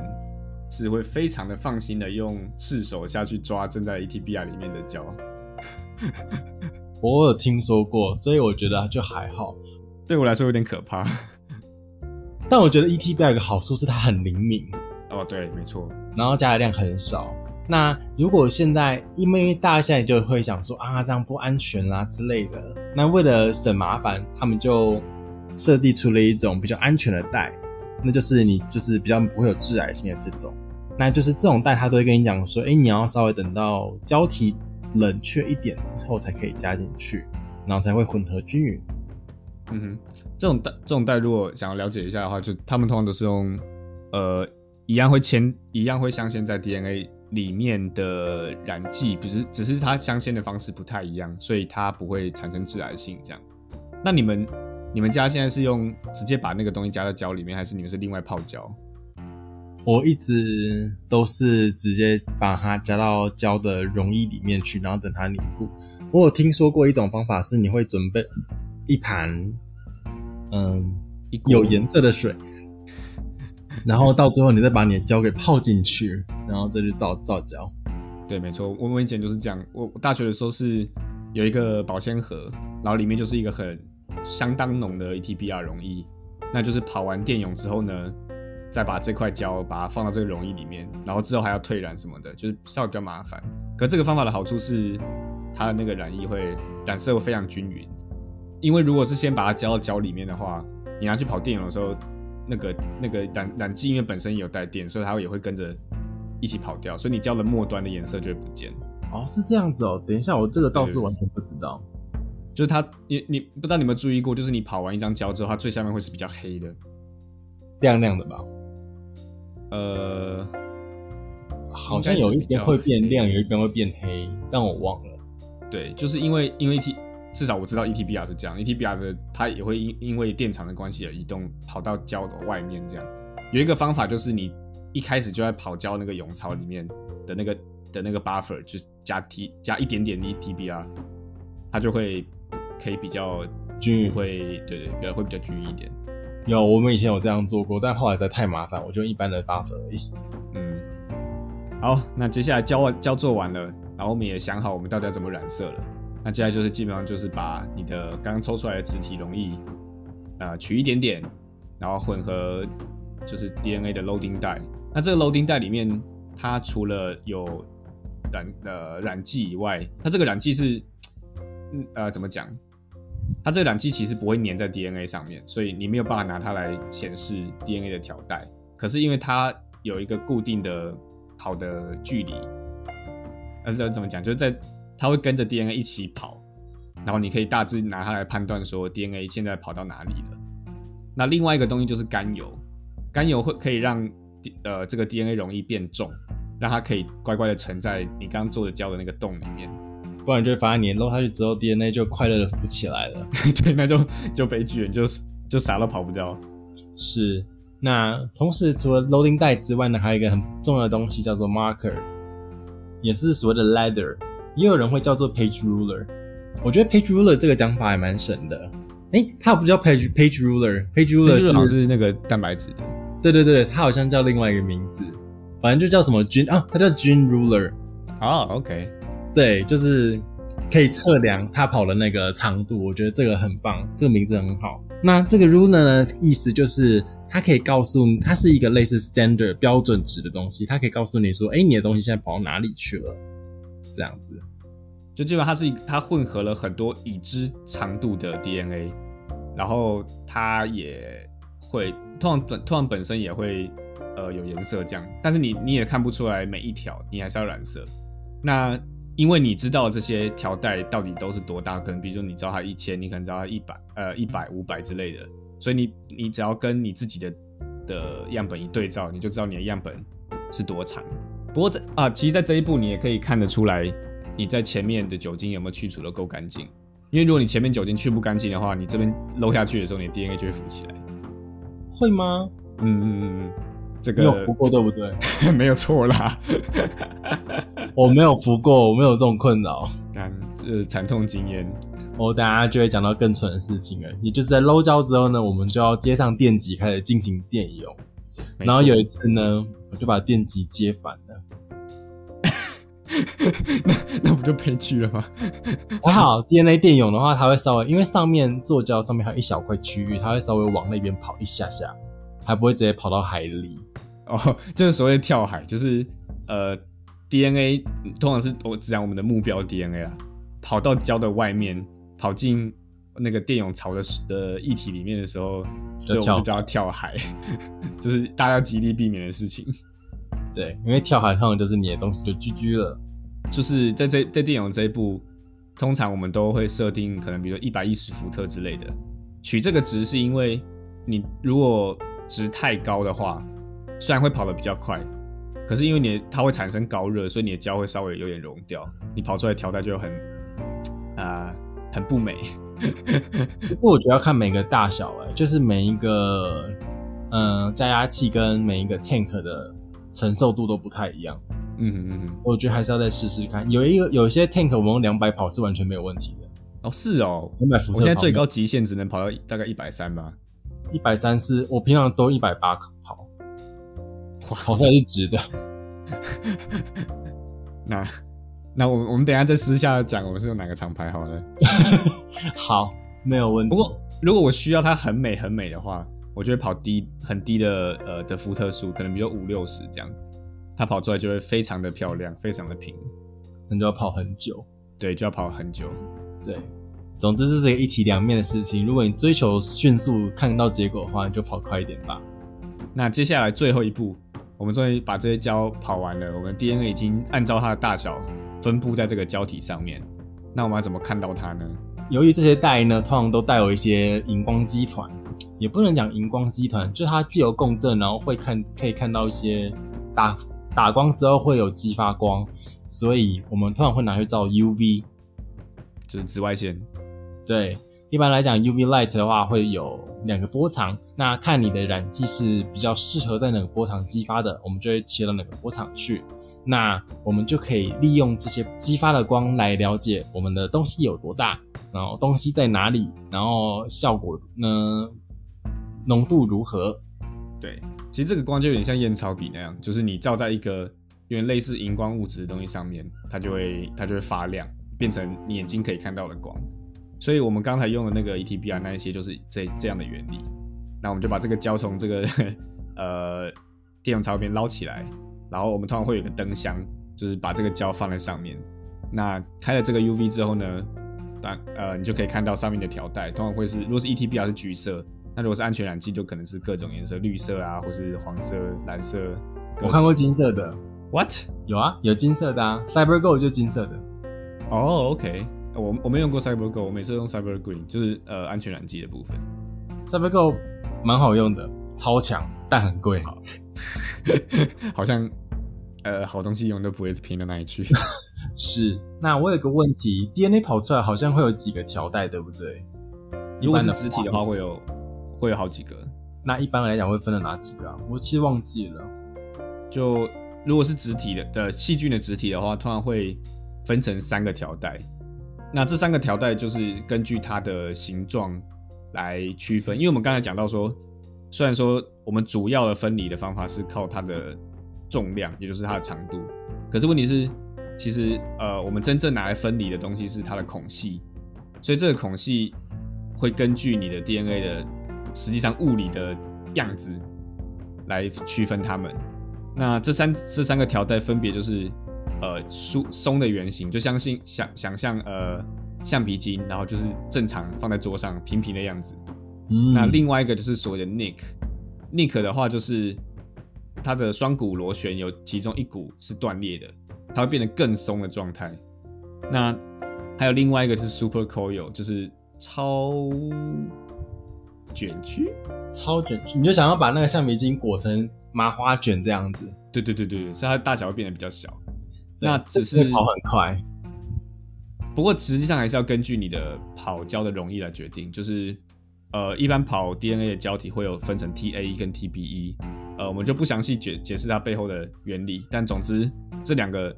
是会非常的放心的用赤手下去抓正在 ETBR 里面的胶。我有听说过，所以我觉得就还好。对我来说有点可怕。但我觉得 ETBR 有个好处是它很灵敏。哦，对，没错。然后加的量很少。那如果现在因为大家现在就会想说啊，这样不安全啦之类的，那为了省麻烦，他们就。设计出了一种比较安全的袋，那就是你就是比较不会有致癌性的这种，那就是这种袋，它都会跟你讲说，哎、欸，你要稍微等到胶体冷却一点之后才可以加进去，然后才会混合均匀。嗯哼，这种袋这种袋如果想要了解一下的话，就他们通常都是用呃一样会牵一样会镶嵌在 DNA 里面的染剂，不是只是它镶嵌的方式不太一样，所以它不会产生致癌性这样。那你们？你们家现在是用直接把那个东西加在胶里面，还是你们是另外泡胶？我一直都是直接把它加到胶的溶液里面去，然后等它凝固。我有听说过一种方法是，你会准备一盘，嗯，有颜色的水，然后到最后你再把你的胶给泡进去，然后再去倒造胶。对，没错，我我以前就是这样。我大学的时候是有一个保鲜盒，然后里面就是一个很。相当浓的 ETBR 溶液，那就是跑完电泳之后呢，再把这块胶把它放到这个溶液里面，然后之后还要退染什么的，就是稍微比较麻烦。可这个方法的好处是，它的那个染液会染色会非常均匀。因为如果是先把它浇到胶里面的话，你拿去跑电泳的时候，那个那个染染剂因为本身也有带电，所以它也会跟着一起跑掉，所以你胶的末端的颜色就会不见。哦，是这样子哦。等一下，我这个倒是完全不知道。就是它，你你不知道你有没有注意过，就是你跑完一张胶之后，它最下面会是比较黑的，亮亮的吧？呃，好像有一边会变亮，有一边会变黑，但我忘了。对，就是因为因为 T 至少我知道 ETBR 是这样，ETBR 的它也会因因为电场的关系而移动，跑到胶的外面这样。有一个方法就是你一开始就在跑胶那个泳槽里面的那个的那个 buffer，就是加 T 加一点点 ETBR，它就会。可以比较均匀，会对对，比较会比较均匀一点。有，我们以前有这样做过，但后来实在太麻烦，我就一般的 buffer 而已。嗯，好，那接下来胶完胶做完了，然后我们也想好我们到底要怎么染色了。那接下来就是基本上就是把你的刚抽出来的质体溶液，呃，取一点点，然后混合就是 DNA 的 loading 带。那这个 loading 带里面，它除了有染呃染剂以外，它这个染剂是。嗯，呃，怎么讲？它这个染剂其实不会粘在 DNA 上面，所以你没有办法拿它来显示 DNA 的条带。可是因为它有一个固定的跑的距离，呃，这怎么讲？就是在它会跟着 DNA 一起跑，然后你可以大致拿它来判断说 DNA 现在跑到哪里了。那另外一个东西就是甘油，甘油会可以让呃这个 DNA 容易变重，让它可以乖乖的沉在你刚刚做的胶的那个洞里面，不然就会发现你漏下去之后，DNA 就快乐的浮起来了。对，那就就悲剧了，就就啥都跑不掉。是。那同时，除了 loading 带之外呢，还有一个很重要的东西叫做 marker，也是所谓的 ladder，也有人会叫做 page ruler。我觉得 page ruler 这个讲法还蛮神的。哎、欸，它不叫 page page ruler，page ruler 是，是那个蛋白质的。对对对，它好像叫另外一个名字，反正就叫什么菌啊，它叫菌 ruler。哦、oh，OK，对，就是可以测量它跑的那个长度。我觉得这个很棒，这个名字很好。那这个 ruler 呢，意思就是。它可以告诉你，它是一个类似 standard 标准值的东西，它可以告诉你说，哎、欸，你的东西现在跑到哪里去了？这样子，就基本上它是它混合了很多已知长度的 DNA，然后它也会通常本通常本身也会呃有颜色这样，但是你你也看不出来每一条，你还是要染色。那因为你知道这些条带到底都是多大，可能比如说你知道它一千，你可能知道它一百，呃一百五百之类的。所以你你只要跟你自己的的样本一对照，你就知道你的样本是多长。不过这啊，其实，在这一步你也可以看得出来，你在前面的酒精有没有去除的够干净。因为如果你前面酒精去不干净的话，你这边漏下去的时候，你的 DNA 就会浮起来。会吗？嗯嗯嗯，这个没有浮过对不对？没有错啦，我没有浮过，我没有这种困扰。但这是惨痛经验。我等下就会讲到更蠢的事情了，也就是在漏胶之后呢，我们就要接上电极开始进行电泳。然后有一次呢，我就把电极接反了，那那不就悲剧了吗？还好 DNA 电泳的话，它会稍微因为上面坐胶上面还有一小块区域，它会稍微往那边跑一下下，还不会直接跑到海里。哦，就是所谓跳海，就是呃 DNA 通常是我只讲我们的目标 DNA 啊，跑到胶的外面。跑进那个电泳槽的的液体里面的时候，就我们就叫跳海，这是大家要极力避免的事情。对，因为跳海通常就是你的东西就 GG 了。就是在这在电影这一步，通常我们都会设定可能比如说一百一十伏特之类的，取这个值是因为你如果值太高的话，虽然会跑得比较快，可是因为你它会产生高热，所以你的胶会稍微有点融掉，你跑出来条带就很啊。很不美，不过我觉得要看每个大小，哎，就是每一个，嗯，加压器跟每一个 tank 的承受度都不太一样。嗯哼嗯嗯，我觉得还是要再试试看。有一个有一些 tank 我们用两百跑是完全没有问题的。哦，是哦，两百伏特，我现在最高极限只能跑到大概一百三吧。一百三是我平常都一百八跑，哇，跑出来是直的。那。那我我们等一下再私下讲，我们是用哪个厂牌好了。好，没有问题。不过如果我需要它很美很美的话，我就会跑低很低的呃的伏特数，可能比如五六十这样，它跑出来就会非常的漂亮，非常的平。那就要跑很久，对，就要跑很久。对，总之这是一个一体两面的事情。如果你追求迅速看到结果的话，你就跑快一点吧。那接下来最后一步，我们终于把这些胶跑完了，我们 DNA 已经按照它的大小。分布在这个胶体上面，那我们要怎么看到它呢？由于这些带呢，通常都带有一些荧光基团，也不能讲荧光基团，就是它既有共振，然后会看可以看到一些打打光之后会有激发光，所以我们通常会拿去照 UV，就是紫外线。对，一般来讲 UV light 的话会有两个波长，那看你的染剂是比较适合在哪个波长激发的，我们就会切到哪个波长去。那我们就可以利用这些激发的光来了解我们的东西有多大，然后东西在哪里，然后效果呢，浓度如何？对，其实这个光就有点像验钞笔那样，就是你照在一个有点类似荧光物质的东西上面，它就会它就会发亮，变成你眼睛可以看到的光。所以我们刚才用的那个 ETBR 那一些就是这这样的原理。那我们就把这个胶从这个 呃电泳槽边捞起来。然后我们通常会有个灯箱，就是把这个胶放在上面。那开了这个 UV 之后呢，当呃你就可以看到上面的条带，通常会是如果是 ETBR 是橘色，那如果是安全染剂就可能是各种颜色，绿色啊，或是黄色、蓝色。我看过金色的，What？有啊，有金色的啊，CyberGo 就金色的。哦、oh，OK，我我没用过 CyberGo，我每次用 Cyber Green，就是呃安全染剂的部分。CyberGo 蛮好用的，超强，但很贵。好像呃，好东西永远都不会拼到哪里去。是。那我有个问题，DNA 跑出来好像会有几个条带，对不对？如果是直体的话，会有会有好几个。那一般来讲会分了哪几个啊？我其实忘记了。就如果是植体的的细菌的植体的话，通常会分成三个条带。那这三个条带就是根据它的形状来区分，因为我们刚才讲到说，虽然说我们主要的分离的方法是靠它的重量，也就是它的长度，可是问题是，其实呃，我们真正拿来分离的东西是它的孔隙，所以这个孔隙会根据你的 DNA 的。实际上物理的样子来区分它们。那这三这三个条带分别就是呃松松的圆形，就相信想想象呃橡皮筋，然后就是正常放在桌上平平的样子。嗯。那另外一个就是所谓的 nick，nick 的话就是它的双股螺旋有其中一股是断裂的，它会变得更松的状态。那还有另外一个是 super coil，就是超。卷曲，超卷曲，你就想要把那个橡皮筋裹成麻花卷这样子。对对对对对，所以它大小会变得比较小。那只是跑很快，不过实际上还是要根据你的跑胶的容易来决定。就是呃，一般跑 DNA 的胶体会有分成 TAE 跟 TBE，呃，我们就不详细解解释它背后的原理。但总之，这两个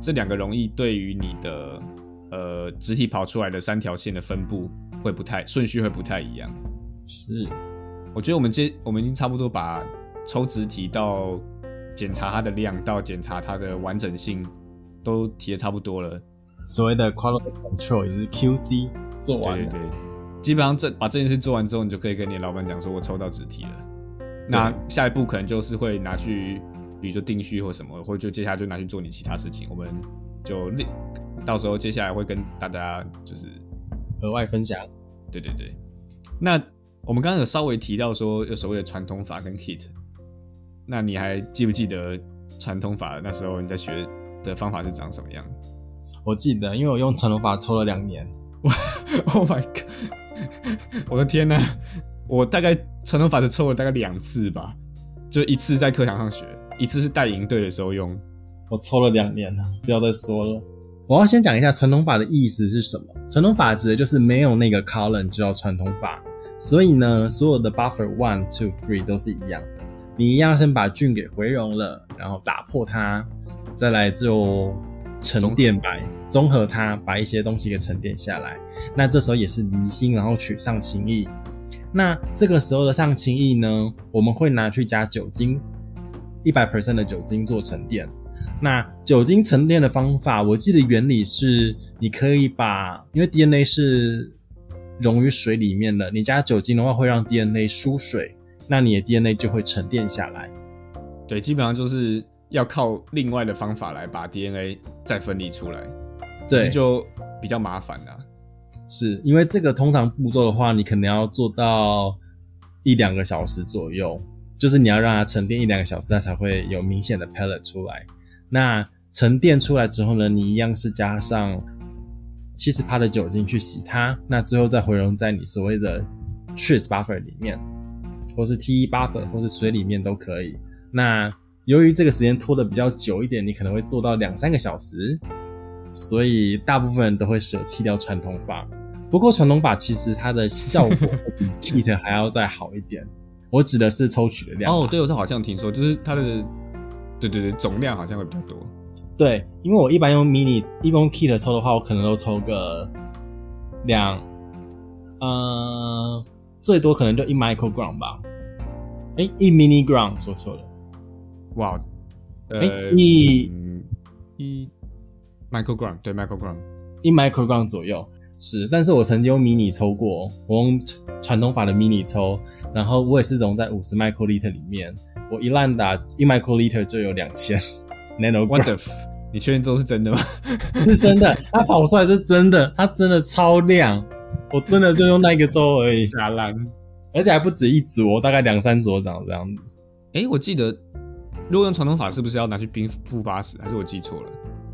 这两个容易对于你的呃直体跑出来的三条线的分布会不太顺序会不太一样。是，我觉得我们接我们已经差不多把抽纸体到检查它的量到检查它的完整性都提的差不多了。所谓的 quality control 也是 QC 做完了。对对对，基本上这把这件事做完之后，你就可以跟你老板讲说，我抽到纸体了。那下一步可能就是会拿去，比如说定序或什么，或者就接下来就拿去做你其他事情。我们就另到时候接下来会跟大家就是额外分享。对对对，那。我们刚刚有稍微提到说有所谓的传统法跟 HIT，那你还记不记得传统法那时候你在学的方法是长什么样？我记得，因为我用传统法抽了两年。Oh my god！我的天呐，我大概传统法是抽了大概两次吧，就一次在课堂上学，一次是带营队的时候用。我抽了两年了，不要再说了。我要先讲一下传统法的意思是什么？传统法指的就是没有那个 column 就叫传统法。所以呢，所有的 buffer one two three 都是一样的。你一样先把菌给回溶了，然后打破它，再来就沉淀白综合它，把一些东西给沉淀下来。那这时候也是离心，然后取上清液。那这个时候的上清液呢，我们会拿去加酒精，一百 percent 的酒精做沉淀。那酒精沉淀的方法，我记得原理是，你可以把，因为 DNA 是。溶于水里面了，你加酒精的话会让 DNA 疏水，那你的 DNA 就会沉淀下来。对，基本上就是要靠另外的方法来把 DNA 再分离出来，对，就比较麻烦了。是因为这个通常步骤的话，你可能要做到一两个小时左右，就是你要让它沉淀一两个小时，它才会有明显的 pellet 出来。那沉淀出来之后呢，你一样是加上。七十帕的酒精去洗它，那最后再回溶在你所谓的 Tris buffer 里面，或是 TE buffer，或是水里面都可以。那由于这个时间拖得比较久一点，你可能会做到两三个小时，所以大部分人都会舍弃掉传统法。不过传统法其实它的效果比 Kit 还要再好一点。我指的是抽取的量。哦，对，我是好像听说，就是它的，对对对，总量好像会比较多。对，因为我一般用 mini 一般用 kit 抽的话，我可能都抽个两，呃，最多可能就一 microgram 吧。哎，一 mini gram 说错了。哇，呃，诶一一 microgram 对 microgram 一 microgram 左右是，但是我曾经用 mini 抽过，我用传统法的 mini 抽，然后我也是融在五十 microliter 里面，我一烂打一 microliter 就有两千 nanogram。你确定都是真的吗？是真的，它跑出来是真的，它真的超亮，我真的就用那个周而已，瞎烂，而且还不止一组，大概两三组长这样子。哎、欸，我记得如果用传统法，是不是要拿去冰负八十？还是我记错了？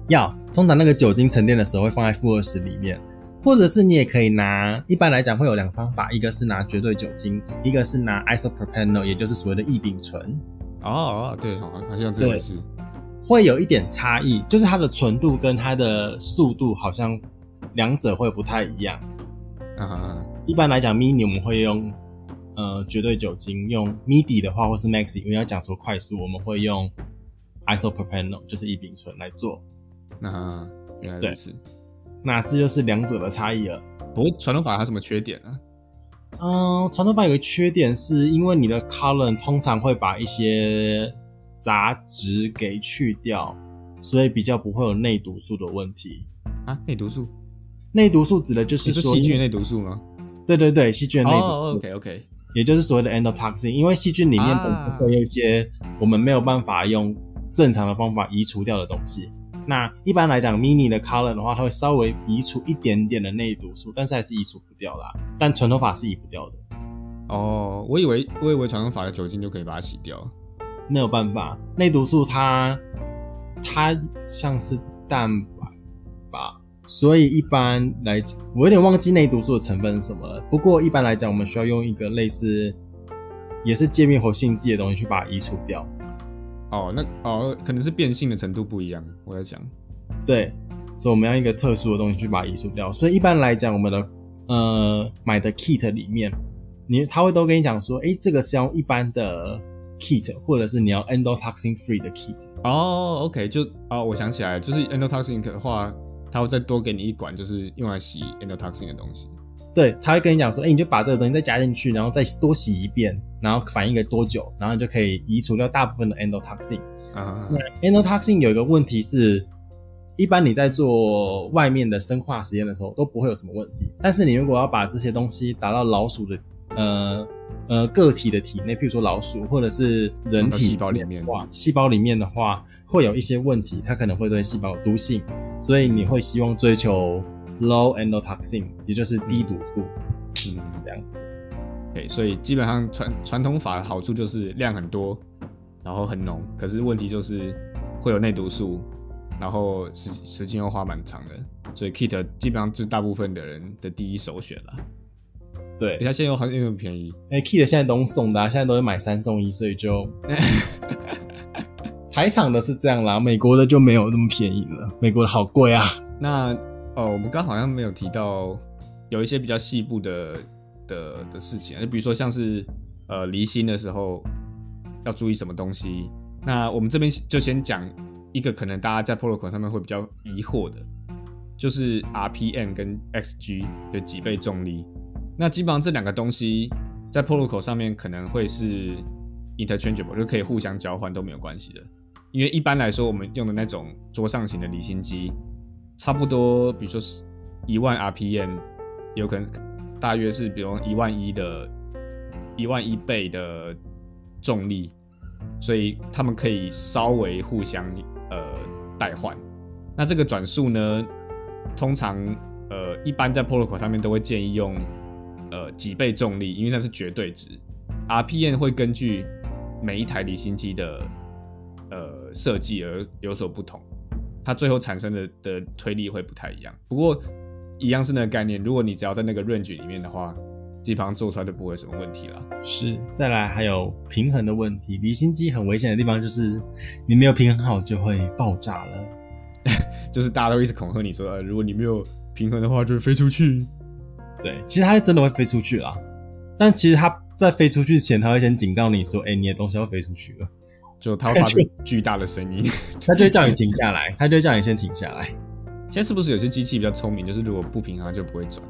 要，通常那个酒精沉淀的时候会放在负二十里面，或者是你也可以拿，一般来讲会有两个方法，一个是拿绝对酒精，一个是拿 isopropanol，也就是所谓的异丙醇。哦哦，对，好，好像这回事。会有一点差异，就是它的纯度跟它的速度好像两者会不太一样。啊一般来讲，mini 我们会用呃绝对酒精，用 midi 的话或是 maxi，因为要讲说快速，我们会用 isopropanol，就是异丙醇来做。那原来如此，那这就是两者的差异了。不过传统法它有什么缺点呢？嗯，传统法有个缺点是因为你的 column 通常会把一些杂质给去掉，所以比较不会有内毒素的问题啊。内毒素？内毒素指的就是说细菌内毒素吗？对对对，细菌的内毒素。Oh, OK OK，也就是所谓的 endotoxin，因为细菌里面本身会有一些我们没有办法用正常的方法移除掉的东西。那一般来讲，mini 的 column 的话，它会稍微移除一点点的内毒素，但是还是移除不掉啦。但传统法是移不掉的。哦，我以为我以为传统法的酒精就可以把它洗掉。没有办法，内毒素它它像是蛋白吧，所以一般来讲，我有点忘记内毒素的成分是什么了。不过一般来讲，我们需要用一个类似也是界面活性剂的东西去把它移除掉。哦，那哦，可能是变性的程度不一样，我在想。对，所以我们要一个特殊的东西去把它移除掉。所以一般来讲，我们的呃买的 kit 里面，你他会都跟你讲说，诶，这个是用一般的 kit，或者是你要 endotoxin free 的 kit。哦，OK，就哦，我想起来了，就是 endotoxin 的话，他会再多给你一管，就是用来洗 endotoxin 的东西。对，他会跟你讲说，哎，你就把这个东西再加进去，然后再多洗一遍，然后反应个多久，然后你就可以移除掉大部分的 endotoxin。啊，那 endotoxin 有一个问题是，一般你在做外面的生化实验的时候都不会有什么问题，但是你如果要把这些东西打到老鼠的呃呃个体的体内，譬如说老鼠或者是人体细胞里面，哇，细胞里面的话会有一些问题，它可能会对细胞有毒性，所以你会希望追求。Low endotoxin，也就是低毒素，嗯，这样子。对，所以基本上传传统法的好处就是量很多，然后很浓，可是问题就是会有内毒素，然后时时间又花蛮长的，所以 Kit 基本上就是大部分的人的第一首选了。对，它现在又好像又很便宜。哎、欸、，Kit 现在都送的、啊，现在都是买三送一，所以就 台厂的是这样啦，美国的就没有那么便宜了，美国的好贵啊。那哦，我们刚好像没有提到有一些比较细部的的的事情，就比如说像是呃离心的时候要注意什么东西。那我们这边就先讲一个可能大家在 protocol 上面会比较疑惑的，就是 RPM 跟 XG 的几倍重力。那基本上这两个东西在 protocol 上面可能会是 interchangeable，就可以互相交换都没有关系的。因为一般来说我们用的那种桌上型的离心机。差不多，比如说是一万 RPM，有可能大约是比如一万一的，一万一倍的重力，所以他们可以稍微互相呃代换。那这个转速呢，通常呃一般在 protocol 上面都会建议用呃几倍重力，因为那是绝对值。RPM 会根据每一台离心机的呃设计而有所不同。它最后产生的的推力会不太一样，不过一样是那个概念。如果你只要在那个 range 里面的话，基本上做出来就不会有什么问题了。是，再来还有平衡的问题。离心机很危险的地方就是你没有平衡好就会爆炸了，就是大家都一直恐吓你说，呃，如果你没有平衡的话就会飞出去。对，其实它真的会飞出去啦，但其实它在飞出去前，它会先警告你说，哎、欸，你的东西要飞出去了。就它会发出巨大的声音，它就会叫你停下来，它就会叫你先停下来。现在是不是有些机器比较聪明，就是如果不平衡它就不会转？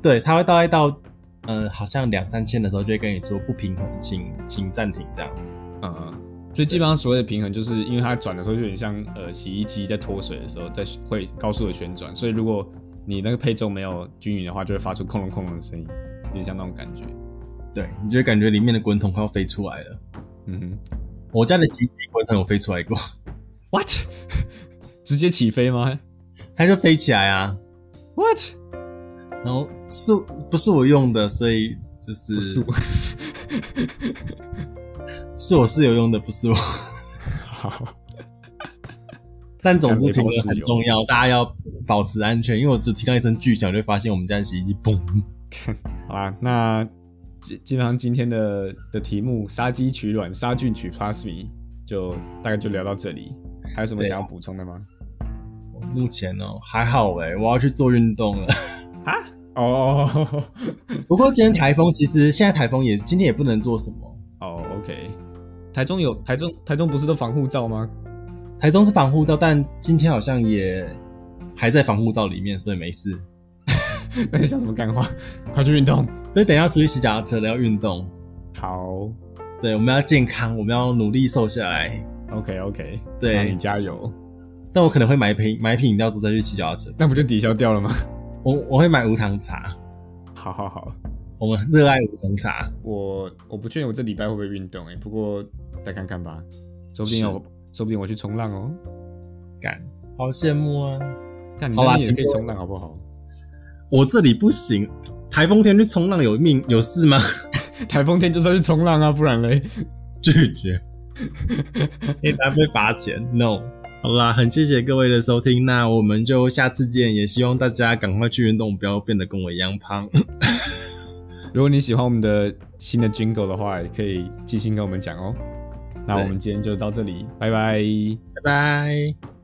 对，它会大概到呃好像两三千的时候就会跟你说不平衡，请请暂停这样子。嗯嗯，所以基本上所谓的平衡，就是因为它转的时候就有点像呃洗衣机在脱水的时候在会高速的旋转，所以如果你那个配重没有均匀的话，就会发出空隆空隆的声音，有点像那种感觉。对，你就会感觉里面的滚筒快要飞出来了。嗯哼。我家的洗衣机滚筒有飞出来过，What？直接起飞吗？它就飞起来啊，What？然后是不是我用的？所以就是不是我，是我室友用的，不是我。好，但总之平衡很重要，大家要保持安全。因为我只听到一声巨响，就会发现我们家的洗衣机嘣。好啦，那。基基本上今天的的题目杀鸡取卵杀菌取 plasmid 就大概就聊到这里。还有什么想要补充的吗？目前哦还好哎，我要去做运动了。啊？哦。不过今天台风，其实现在台风也今天也不能做什么。哦，OK。台中有台中台中不是都防护罩吗？台中是防护罩，但今天好像也还在防护罩里面，所以没事。那你想什么干话？快去运动！所以等一下出去骑脚踏车了，要运动。好，对，我们要健康，我们要努力瘦下来。OK OK，对，你加油。但我可能会买一瓶买一瓶饮料之后再去骑脚踏车，那不就抵消掉了吗？我我会买无糖茶。好好好，我们热爱无糖茶。我我不确定我这礼拜会不会运动诶、欸，不过再看看吧，说不定我说不定我去冲浪哦。干，好羡慕啊！但你那边也可以冲浪好不好？我这里不行，台风天去冲浪有命有事吗？台风天就是要去冲浪啊，不然嘞，拒绝。一旦被罚钱，no。好啦，很谢谢各位的收听，那我们就下次见，也希望大家赶快去运动，不要变得跟我一样胖。如果你喜欢我们的新的 Jingle 的话，也可以寄信跟我们讲哦。那我们今天就到这里，拜拜，拜拜。